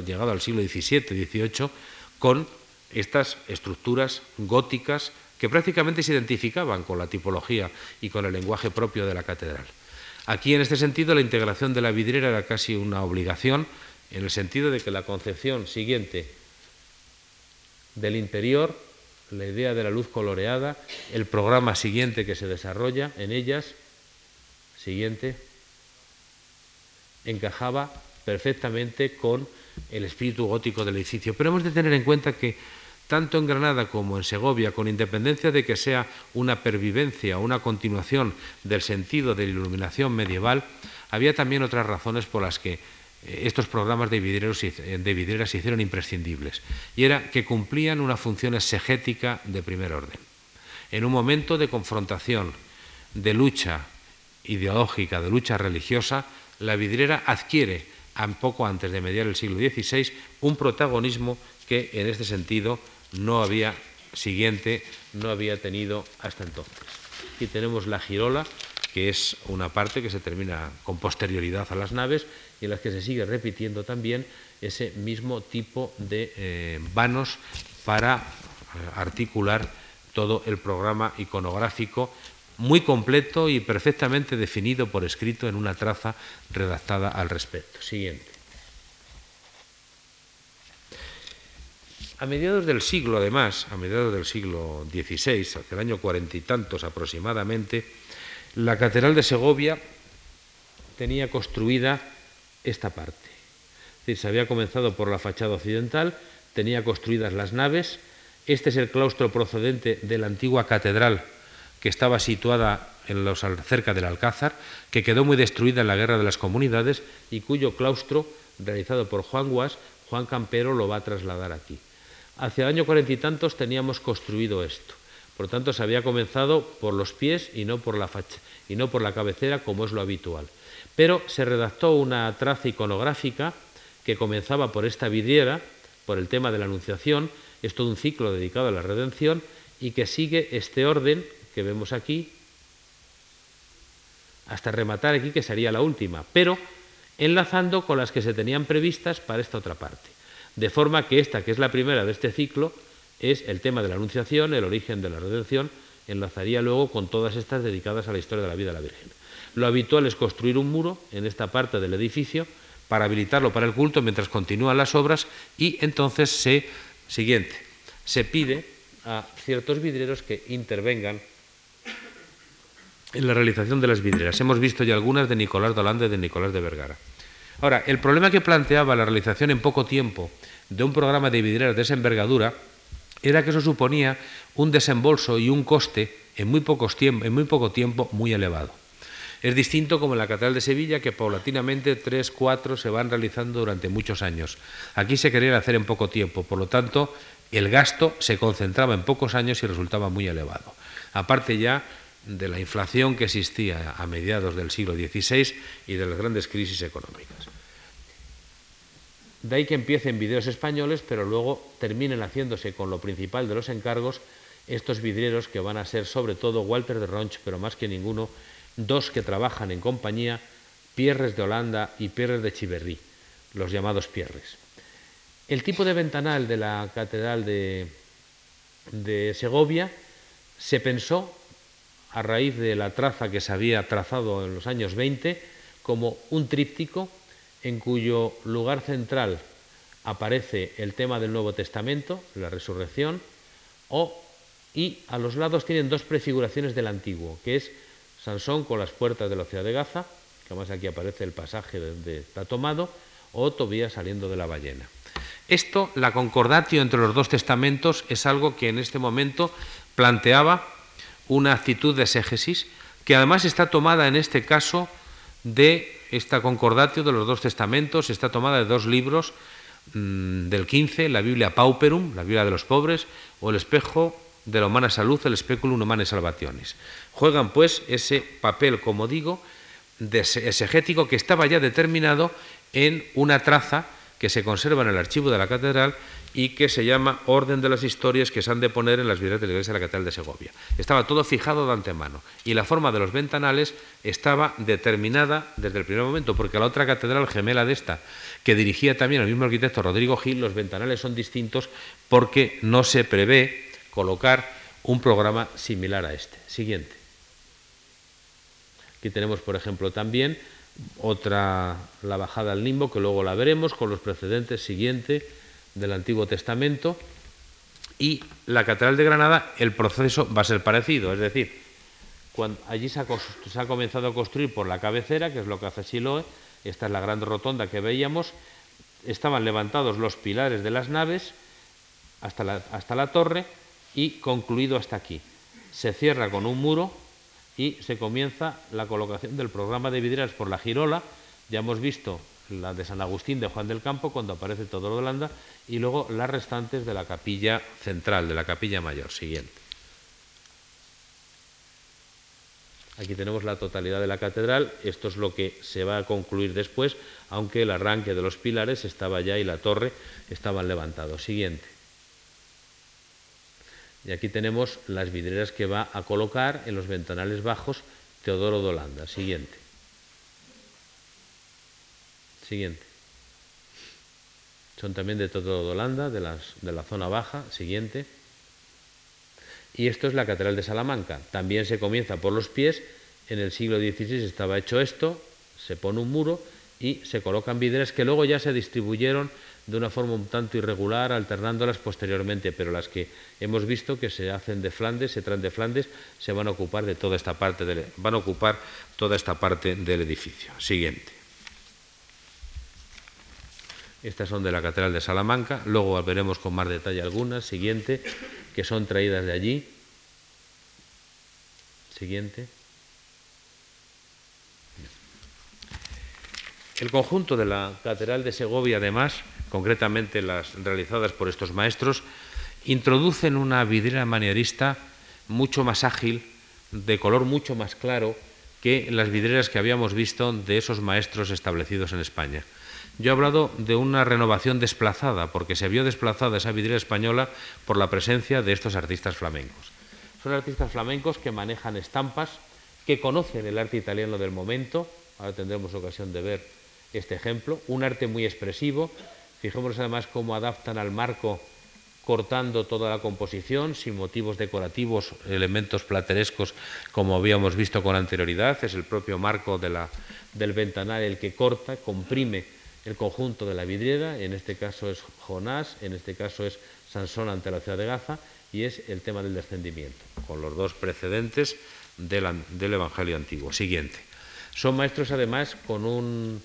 llegado al siglo XVII, XVIII, con estas estructuras góticas que prácticamente se identificaban con la tipología y con el lenguaje propio de la catedral. Aquí, en este sentido, la integración de la vidriera era casi una obligación, en el sentido de que la concepción siguiente del interior, la idea de la luz coloreada, el programa siguiente que se desarrolla en ellas, siguiente, encajaba perfectamente con el espíritu gótico del edificio. Pero hemos de tener en cuenta que tanto en Granada como en Segovia, con independencia de que sea una pervivencia o una continuación del sentido de la iluminación medieval, había también otras razones por las que estos programas de vidrieras se hicieron imprescindibles, y era que cumplían una función exegética de primer orden. En un momento de confrontación, de lucha ideológica, de lucha religiosa, la vidriera adquiere, poco antes de mediar el siglo XVI, un protagonismo que en este sentido no había siguiente, no había tenido hasta entonces. Aquí tenemos la girola, que es una parte que se termina con posterioridad a las naves y en las que se sigue repitiendo también ese mismo tipo de eh, vanos para eh, articular todo el programa iconográfico muy completo y perfectamente definido por escrito en una traza redactada al respecto. Siguiente. A mediados del siglo, además, a mediados del siglo XVI, hacia el año cuarenta y tantos aproximadamente, la Catedral de Segovia tenía construida esta parte. Es decir, se había comenzado por la fachada occidental, tenía construidas las naves. Este es el claustro procedente de la antigua catedral que estaba situada en los, cerca del Alcázar, que quedó muy destruida en la Guerra de las Comunidades y cuyo claustro, realizado por Juan Guas, Juan Campero lo va a trasladar aquí. Hacia el año cuarenta y tantos teníamos construido esto. Por tanto, se había comenzado por los pies y no por la, y no por la cabecera, como es lo habitual. Pero se redactó una traza iconográfica que comenzaba por esta vidriera, por el tema de la Anunciación, es todo un ciclo dedicado a la redención, y que sigue este orden que vemos aquí, hasta rematar aquí, que sería la última, pero enlazando con las que se tenían previstas para esta otra parte. De forma que esta, que es la primera de este ciclo, es el tema de la Anunciación, el origen de la redención, enlazaría luego con todas estas dedicadas a la historia de la vida de la Virgen. Lo habitual es construir un muro en esta parte del edificio para habilitarlo para el culto mientras continúan las obras y entonces se, siguiente, se pide a ciertos vidrieros que intervengan en la realización de las vidrieras. Hemos visto ya algunas de Nicolás de y de Nicolás de Vergara. Ahora, el problema que planteaba la realización en poco tiempo de un programa de vidrieras de esa envergadura era que eso suponía un desembolso y un coste en muy, pocos en muy poco tiempo muy elevado. Es distinto como en la Catedral de Sevilla, que paulatinamente tres, cuatro se van realizando durante muchos años. Aquí se quería hacer en poco tiempo, por lo tanto, el gasto se concentraba en pocos años y resultaba muy elevado. Aparte ya de la inflación que existía a mediados del siglo XVI y de las grandes crisis económicas. De ahí que empiecen videos españoles, pero luego terminen haciéndose con lo principal de los encargos estos vidrieros que van a ser sobre todo Walter de Ronch, pero más que ninguno, dos que trabajan en compañía, Pierres de Holanda y Pierres de Chiverrí, los llamados Pierres. El tipo de ventanal de la Catedral de, de Segovia se pensó a raíz de la traza que se había trazado en los años 20 como un tríptico en cuyo lugar central aparece el tema del Nuevo Testamento, la resurrección, o, y a los lados tienen dos prefiguraciones del Antiguo, que es Sansón con las puertas de la ciudad de Gaza, que además aquí aparece el pasaje donde está tomado, o Tobías saliendo de la ballena. Esto, la concordatio entre los dos testamentos, es algo que en este momento planteaba una actitud de exégesis, que además está tomada en este caso de esta concordatio de los dos testamentos, está tomada de dos libros mm, del 15, la Biblia Pauperum, la Biblia de los pobres, o el espejo de la humana salud, el speculum humanae salvationis. Juegan pues ese papel, como digo, exegético que estaba ya determinado en una traza que se conserva en el archivo de la catedral y que se llama Orden de las Historias que se han de poner en las vidrieras de la iglesia de la Catedral de Segovia. Estaba todo fijado de antemano y la forma de los ventanales estaba determinada desde el primer momento, porque la otra catedral gemela de esta, que dirigía también el mismo arquitecto Rodrigo Gil, los ventanales son distintos porque no se prevé colocar un programa similar a este. Siguiente. Aquí tenemos, por ejemplo, también otra, la bajada al limbo, que luego la veremos con los precedentes siguiente del Antiguo Testamento, y la Catedral de Granada, el proceso va a ser parecido, es decir, allí se ha, comenzado a construir por la cabecera, que es lo que hace Siloe, esta es la gran rotonda que veíamos, estaban levantados los pilares de las naves hasta hasta la torre y concluido hasta aquí. Se cierra con un muro y se comienza la colocación del programa de vidrieras por la girola. Ya hemos visto la de San Agustín de Juan del Campo cuando aparece todo lo de Holanda y luego las restantes de la capilla central, de la capilla mayor. Siguiente. Aquí tenemos la totalidad de la catedral, esto es lo que se va a concluir después, aunque el arranque de los pilares estaba ya y la torre estaban levantados. Siguiente. Y aquí tenemos las vidrieras que va a colocar en los ventanales bajos Teodoro de Holanda. Siguiente. Siguiente. Son también de Teodoro de Holanda, de, de la zona baja. Siguiente. Y esto es la Catedral de Salamanca. También se comienza por los pies. En el siglo XVI estaba hecho esto, se pone un muro y se colocan vidrieras que luego ya se distribuyeron de una forma un tanto irregular, alternándolas posteriormente, pero las que hemos visto que se hacen de Flandes, se traen de Flandes, se van a ocupar de toda esta parte del, van a ocupar toda esta parte del edificio. Siguiente. Estas son de la Catedral de Salamanca, luego veremos con más detalle algunas. Siguiente, que son traídas de allí. Siguiente. El conjunto de la Catedral de Segovia, además, concretamente las realizadas por estos maestros, introducen una vidriera manierista mucho más ágil, de color mucho más claro que las vidrieras que habíamos visto de esos maestros establecidos en España. Yo he hablado de una renovación desplazada, porque se vio desplazada esa vidriera española por la presencia de estos artistas flamencos. Son artistas flamencos que manejan estampas, que conocen el arte italiano del momento, ahora tendremos ocasión de ver este ejemplo, un arte muy expresivo. Fijémonos además cómo adaptan al marco cortando toda la composición sin motivos decorativos, elementos platerescos como habíamos visto con anterioridad. Es el propio marco del ventanal el que corta, comprime el conjunto de la vidriera. En este caso es Jonás, en este caso es Sansón ante la ciudad de Gaza y es el tema del descendimiento, con los dos precedentes del Evangelio antiguo. Siguiente. Son maestros además con un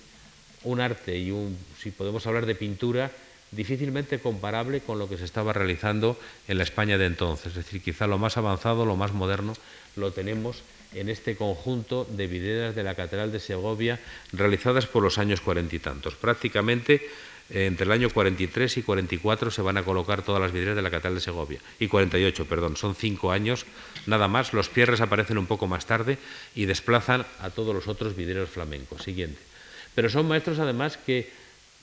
un arte y un, si podemos hablar de pintura, difícilmente comparable con lo que se estaba realizando en la España de entonces. Es decir, quizá lo más avanzado, lo más moderno, lo tenemos en este conjunto de vidrieras de la Catedral de Segovia realizadas por los años cuarenta y tantos. Prácticamente entre el año 43 y 44 se van a colocar todas las vidrieras de la Catedral de Segovia. Y 48, perdón, son cinco años nada más. Los pierres aparecen un poco más tarde y desplazan a todos los otros vidrieros flamencos. Siguiente. Pero son maestros además que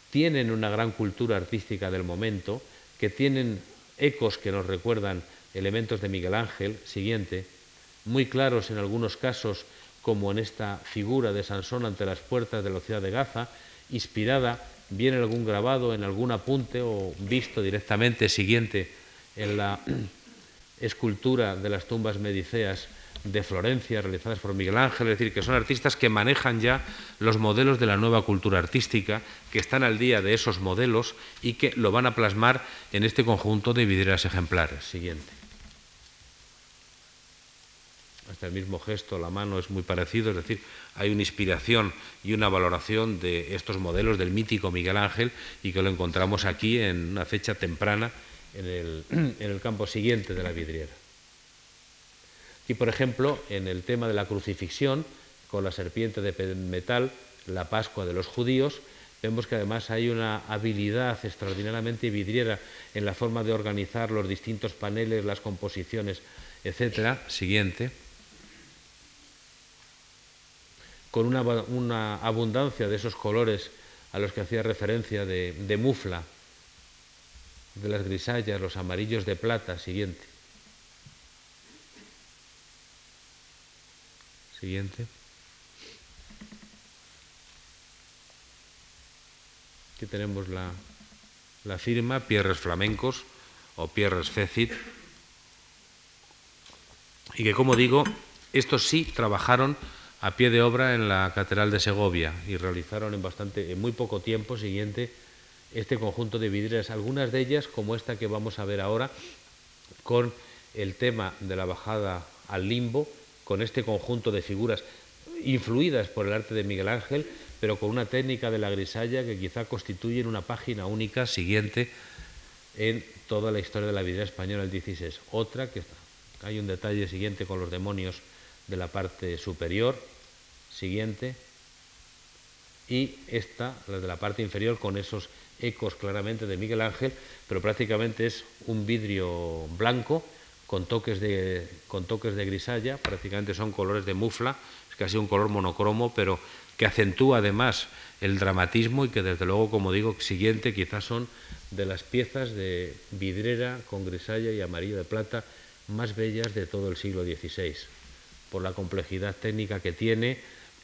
tienen una gran cultura artística del momento, que tienen ecos que nos recuerdan elementos de Miguel Ángel, siguiente, muy claros en algunos casos, como en esta figura de Sansón ante las puertas de la ciudad de Gaza, inspirada bien en algún grabado, en algún apunte o visto directamente siguiente en la escultura de las tumbas mediceas de Florencia, realizadas por Miguel Ángel, es decir, que son artistas que manejan ya los modelos de la nueva cultura artística, que están al día de esos modelos y que lo van a plasmar en este conjunto de vidrieras ejemplares. Siguiente. Hasta el mismo gesto, la mano es muy parecido, es decir, hay una inspiración y una valoración de estos modelos del mítico Miguel Ángel y que lo encontramos aquí en una fecha temprana en el, en el campo siguiente de la vidriera. Y, por ejemplo, en el tema de la crucifixión, con la serpiente de metal, la Pascua de los judíos, vemos que además hay una habilidad extraordinariamente vidriera en la forma de organizar los distintos paneles, las composiciones, etcétera. Siguiente. Con una, abundancia de esos colores a los que hacía referencia de, de mufla, de las grisallas, los amarillos de plata. Siguiente. Siguiente. Aquí tenemos la, la firma Pierres Flamencos o Pierres Fecit. Y que, como digo, estos sí trabajaron a pie de obra en la Catedral de Segovia y realizaron en, bastante, en muy poco tiempo siguiente este conjunto de vidrieras, algunas de ellas, como esta que vamos a ver ahora, con el tema de la bajada al limbo, con este conjunto de figuras influidas por el arte de Miguel Ángel, pero con una técnica de la grisalla que quizá constituyen una página única siguiente en toda la historia de la vida española del XVI. Otra que hay un detalle siguiente con los demonios de la parte superior, siguiente, y esta, la de la parte inferior, con esos ecos claramente de Miguel Ángel, pero prácticamente es un vidrio blanco con toques de, con toques de grisalla, prácticamente son colores de mufla, es casi un color monocromo, pero que acentúa además el dramatismo y que desde luego, como digo, siguiente quizás son de las piezas de vidrera con grisalla y amarillo de plata más bellas de todo el siglo XVI, por la complejidad técnica que tiene,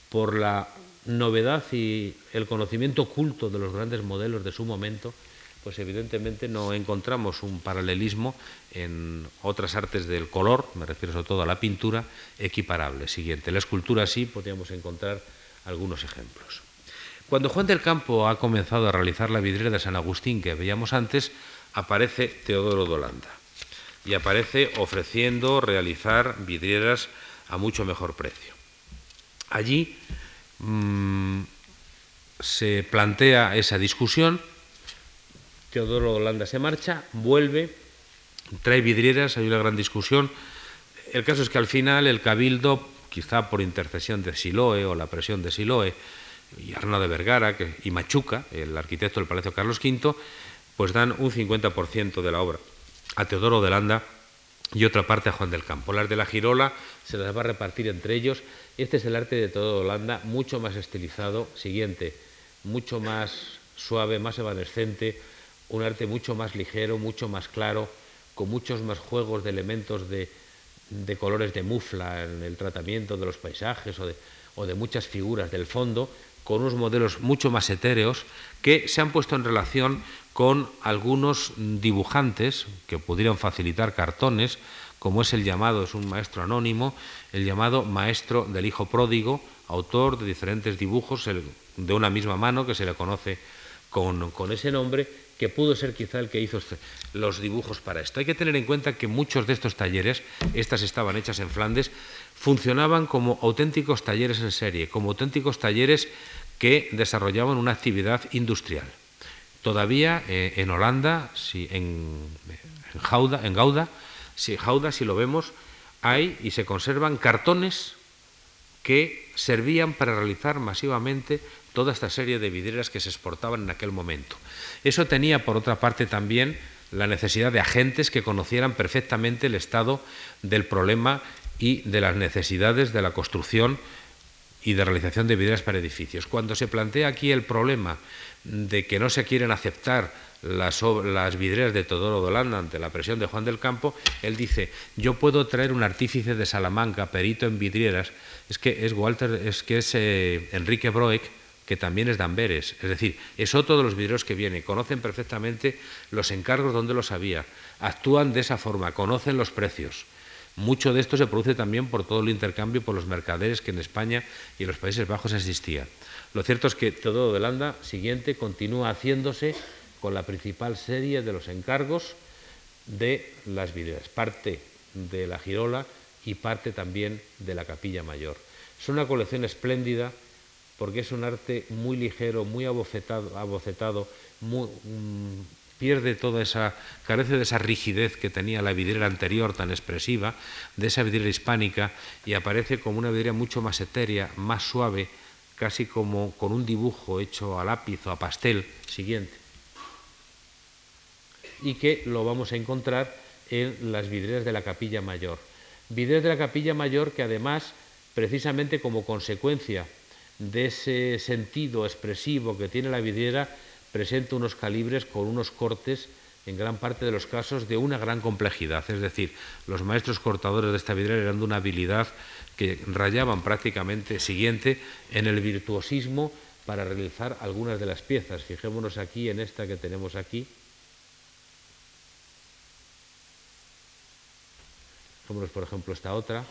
por la novedad y el conocimiento oculto de los grandes modelos de su momento, pues evidentemente no encontramos un paralelismo en otras artes del color, me refiero sobre todo a la pintura, equiparable. Siguiente, la escultura sí podríamos encontrar algunos ejemplos. Cuando Juan del Campo ha comenzado a realizar la vidriera de San Agustín que veíamos antes, aparece Teodoro de Holanda y aparece ofreciendo realizar vidrieras a mucho mejor precio. Allí mm, se plantea esa discusión, Teodoro Holanda se marcha, vuelve, trae vidrieras, hay una gran discusión. El caso es que al final el cabildo, quizá por intercesión de Siloe o la presión de Siloe, y Arno de Vergara y Machuca, el arquitecto del Palacio Carlos V, pues dan un 50% de la obra a Teodoro de Landa y otra parte a Juan del Campo. Las de la Girola se las va a repartir entre ellos. Este es el arte de Teodoro de mucho más estilizado. Siguiente, mucho más suave, más evanescente, un arte mucho más ligero, mucho más claro, con muchos más juegos de elementos de, de colores de mufla en el tratamiento de los paisajes o de, o de muchas figuras del fondo, con unos modelos mucho más etéreos que se han puesto en relación con algunos dibujantes que pudieran facilitar cartones, como es el llamado, es un maestro anónimo, el llamado maestro del hijo pródigo, autor de diferentes dibujos de una misma mano que se le conoce con, con ese nombre, que pudo ser quizá el que hizo este, los dibujos para esto. Hay que tener en cuenta que muchos de estos talleres, estas estaban hechas en Flandes, funcionaban como auténticos talleres en serie, como auténticos talleres que desarrollaban una actividad industrial. Todavía eh, en Holanda, si en, Gauda, si, Gauda, si lo vemos, hay y se conservan cartones que servían para realizar masivamente toda esta serie de vidrieras que se exportaban en aquel momento. Eso tenía, por otra parte, también la necesidad de agentes que conocieran perfectamente el estado del problema y de las necesidades de la construcción y de realización de vidrieras para edificios. Cuando se plantea aquí el problema de que no se quieren aceptar las, las vidrieras de Todoro de Holanda ante la presión de Juan del Campo, él dice, yo puedo traer un artífice de Salamanca, perito en vidrieras, es que es Walter, es que es eh, Enrique Broek, que también es de Amberes, es decir, es otro de los vidrieros que viene, conocen perfectamente los encargos donde los había, actúan de esa forma, conocen los precios, mucho de esto se produce también por todo el intercambio por los mercaderes que en España y en los Países Bajos existían. Lo cierto es que todo de Landa siguiente continúa haciéndose con la principal serie de los encargos de las vidrieras, parte de la girola y parte también de la capilla mayor. Es una colección espléndida porque es un arte muy ligero, muy muy, mm, pierde toda esa, carece de esa rigidez que tenía la vidriera anterior tan expresiva, de esa vidriera hispánica, y aparece como una vidriera mucho más etérea, más suave, casi como con un dibujo hecho a lápiz o a pastel siguiente. Y que lo vamos a encontrar en las vidrieras de la capilla mayor. Vidrieras de la capilla mayor que además, precisamente como consecuencia de ese sentido expresivo que tiene la vidriera, presenta unos calibres con unos cortes, en gran parte de los casos, de una gran complejidad. Es decir, los maestros cortadores de esta vidriera eran de una habilidad que rayaban prácticamente siguiente en el virtuosismo para realizar algunas de las piezas. Fijémonos aquí en esta que tenemos aquí. Fijémonos, por ejemplo, esta otra.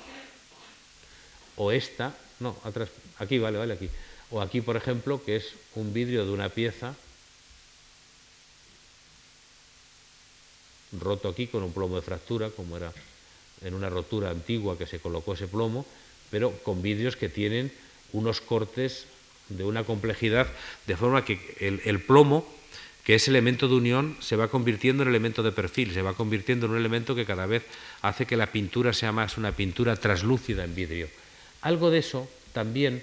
O esta, no, atrás, aquí, vale, vale, aquí. O aquí, por ejemplo, que es un vidrio de una pieza roto aquí con un plomo de fractura, como era en una rotura antigua que se colocó ese plomo, pero con vidrios que tienen unos cortes de una complejidad, de forma que el, plomo, que es elemento de unión, se va convirtiendo en elemento de perfil, se va convirtiendo en un elemento que cada vez hace que la pintura sea más una pintura traslúcida en vidrio. Algo de eso también,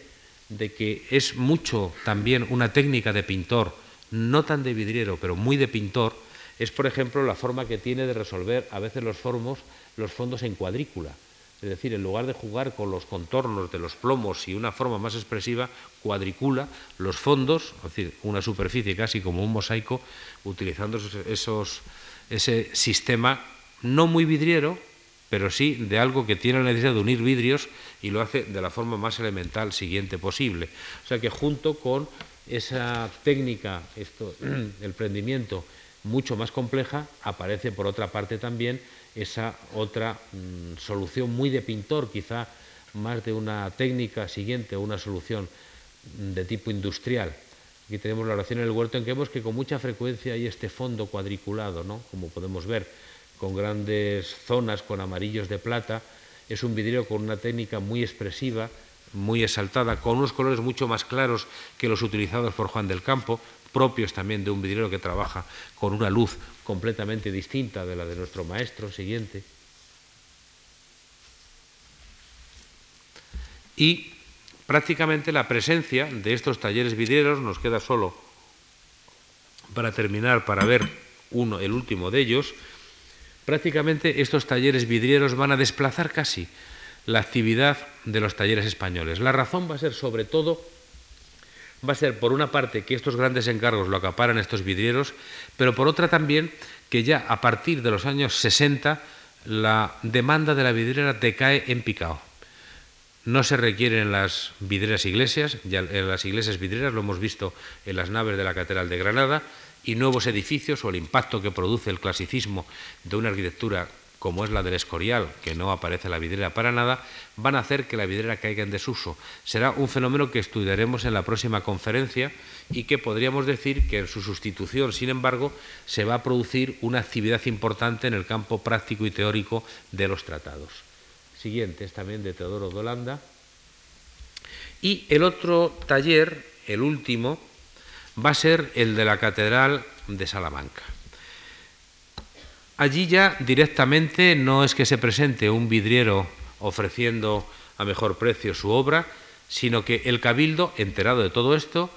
de que es mucho también una técnica de pintor, no tan de vidriero, pero muy de pintor, es, por ejemplo, la forma que tiene de resolver a veces los, formos, los fondos en cuadrícula. Es decir, en lugar de jugar con los contornos de los plomos y una forma más expresiva, cuadricula los fondos, es decir, una superficie casi como un mosaico, utilizando esos, ese sistema no muy vidriero, pero sí de algo que tiene la necesidad de unir vidrios y lo hace de la forma más elemental siguiente posible. O sea que junto con esa técnica, esto, el prendimiento mucho más compleja, aparece por otra parte también esa otra mm, solución muy de pintor, quizá más de una técnica siguiente o una solución de tipo industrial. Aquí tenemos la oración en el huerto en que vemos que con mucha frecuencia hay este fondo cuadriculado, ¿no? como podemos ver, con grandes zonas con amarillos de plata. Es un vidrio con una técnica muy expresiva, muy exaltada, con unos colores mucho más claros que los utilizados por Juan del Campo, propios también de un vidriero que trabaja con una luz completamente distinta de la de nuestro maestro siguiente. Y prácticamente la presencia de estos talleres vidrieros nos queda solo para terminar, para ver uno, el último de ellos. Prácticamente estos talleres vidrieros van a desplazar casi la actividad de los talleres españoles. La razón va a ser sobre todo va a ser por una parte que estos grandes encargos lo acaparan estos vidrieros, pero por otra también que ya a partir de los años 60 la demanda de la vidriera decae en picado. No se requieren las vidrieras iglesias, ya en las iglesias vidrieras lo hemos visto en las naves de la Catedral de Granada, y nuevos edificios o el impacto que produce el clasicismo de una arquitectura como es la del Escorial, que no aparece la vidriera para nada, van a hacer que la vidriera caiga en desuso. Será un fenómeno que estudiaremos en la próxima conferencia y que podríamos decir que en su sustitución, sin embargo, se va a producir una actividad importante en el campo práctico y teórico de los tratados. Siguiente es también de Teodoro de. Y el otro taller, el último, va a ser el de la Catedral de Salamanca. Allí ya directamente no es que se presente un vidriero ofreciendo a mejor precio su obra, sino que el cabildo, enterado de todo esto,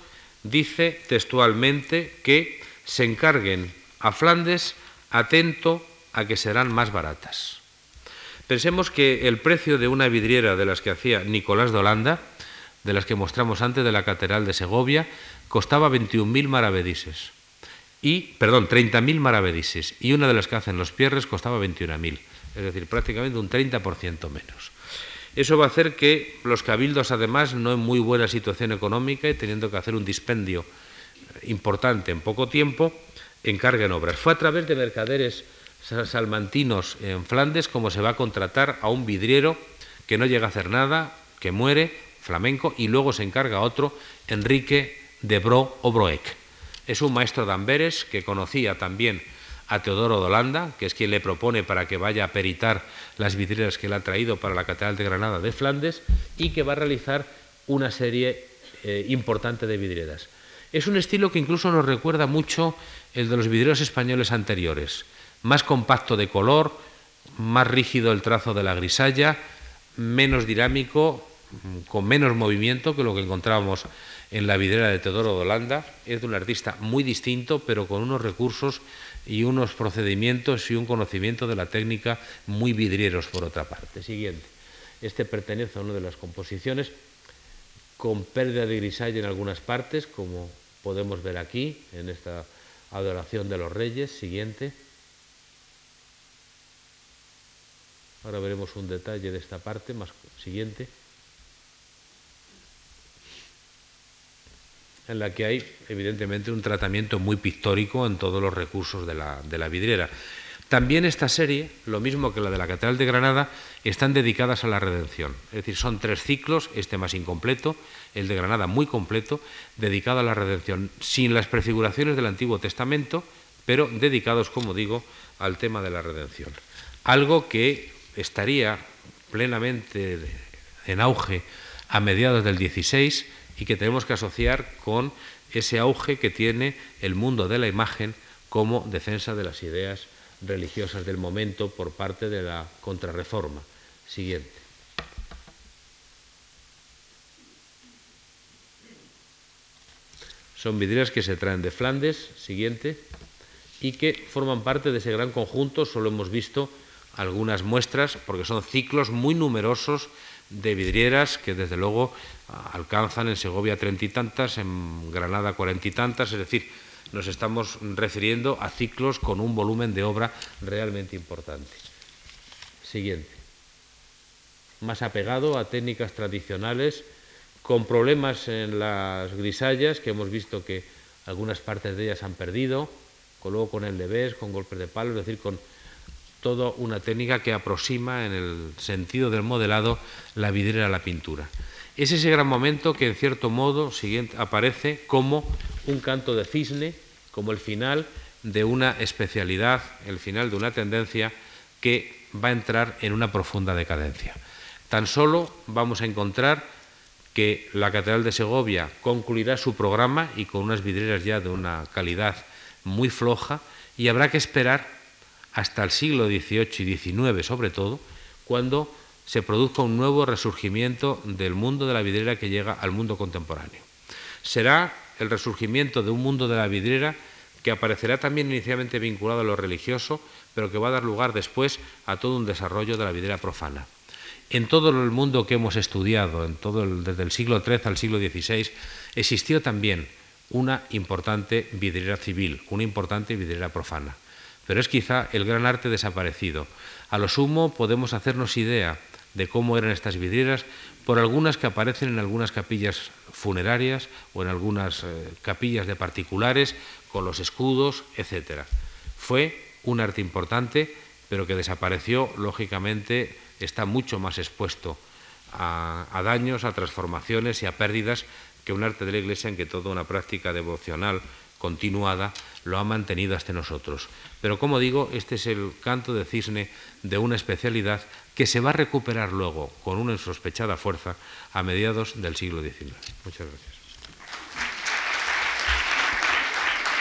dice textualmente que se encarguen a Flandes atento a que serán más baratas. Pensemos que el precio de una vidriera de las que hacía Nicolás de Holanda, de las que mostramos antes de la Catedral de Segovia, costaba 21.000 maravedises y, perdón, 30.000 maravedises y una de las que hacen los pierres costaba 21.000, es decir, prácticamente un 30% menos. Eso va a hacer que los cabildos, además, no en muy buena situación económica y teniendo que hacer un dispendio importante en poco tiempo, encarguen obras. Fue a través de mercaderes salmantinos en Flandes como se va a contratar a un vidriero que no llega a hacer nada, que muere, flamenco, y luego se encarga otro, Enrique de Bro o Broek es un maestro de Amberes que conocía también a Teodoro de Holanda, que es quien le propone para que vaya a peritar las vidrieras que él ha traído para la Catedral de Granada de Flandes y que va a realizar una serie eh, importante de vidrieras. Es un estilo que incluso nos recuerda mucho el de los vidrieros españoles anteriores, más compacto de color, más rígido el trazo de la grisalla, menos dinámico, con menos movimiento que lo que encontrábamos en la vidriera de Teodoro de Holanda. Es de un artista muy distinto, pero con unos recursos y unos procedimientos y un conocimiento de la técnica muy vidrieros, por otra parte. Siguiente. Este pertenece a una de las composiciones con pérdida de grisalla en algunas partes, como podemos ver aquí, en esta adoración de los reyes. Siguiente. Ahora veremos un detalle de esta parte, más siguiente. En la que hay evidentemente un tratamiento muy pictórico en todos los recursos de la, vidriera. También esta serie, lo mismo que la de la Catedral de Granada, están dedicadas a la redención. Es decir, son tres ciclos, este más incompleto, el de Granada muy completo, dedicado a la redención, sin las prefiguraciones del Antiguo Testamento, pero dedicados, como digo, al tema de la redención. Algo que estaría plenamente en auge a mediados del 16 y que tenemos que asociar con ese auge que tiene el mundo de la imagen como defensa de las ideas religiosas del momento por parte de la contrarreforma. Siguiente. Son vidrieras que se traen de Flandes, siguiente, y que forman parte de ese gran conjunto. Solo hemos visto algunas muestras, porque son ciclos muy numerosos de vidrieras que desde luego alcanzan en Segovia treinta y tantas, en Granada cuarenta y tantas, es decir, nos estamos refiriendo a ciclos con un volumen de obra realmente importante. Siguiente. Más apegado a técnicas tradicionales con problemas en las grisallas, que hemos visto que algunas partes de ellas han perdido, con, luego con el levés, con golpes de palo, es decir, con toda una técnica que aproxima en el sentido del modelado la vidriera a la pintura. Es ese gran momento que en cierto modo siguiente, aparece como un canto de cisne, como el final de una especialidad, el final de una tendencia que va a entrar en una profunda decadencia. Tan solo vamos a encontrar que la Catedral de Segovia concluirá su programa y con unas vidrieras ya de una calidad muy floja y habrá que esperar hasta el siglo XVIII y XIX sobre todo, cuando se produzca un nuevo resurgimiento del mundo de la vidriera que llega al mundo contemporáneo. Será el resurgimiento de un mundo de la vidriera que aparecerá también inicialmente vinculado a lo religioso, pero que va a dar lugar después a todo un desarrollo de la vidriera profana. En todo el mundo que hemos estudiado, desde el siglo XIII al siglo XVI, existió también una importante vidriera civil, una importante vidriera profana. Pero es quizá el gran arte desaparecido. A lo sumo podemos hacernos idea de cómo eran estas vidrieras por algunas que aparecen en algunas capillas funerarias o en algunas eh, capillas de particulares con los escudos, etc. Fue un arte importante, pero que desapareció, lógicamente, está mucho más expuesto a, a daños, a transformaciones y a pérdidas que un arte de la Iglesia en que toda una práctica devocional continuada lo ha mantenido hasta nosotros. Pero como digo, este es el canto de cisne de una especialidad que se va a recuperar luego con una insospechada fuerza a mediados del siglo XIX. Muchas gracias.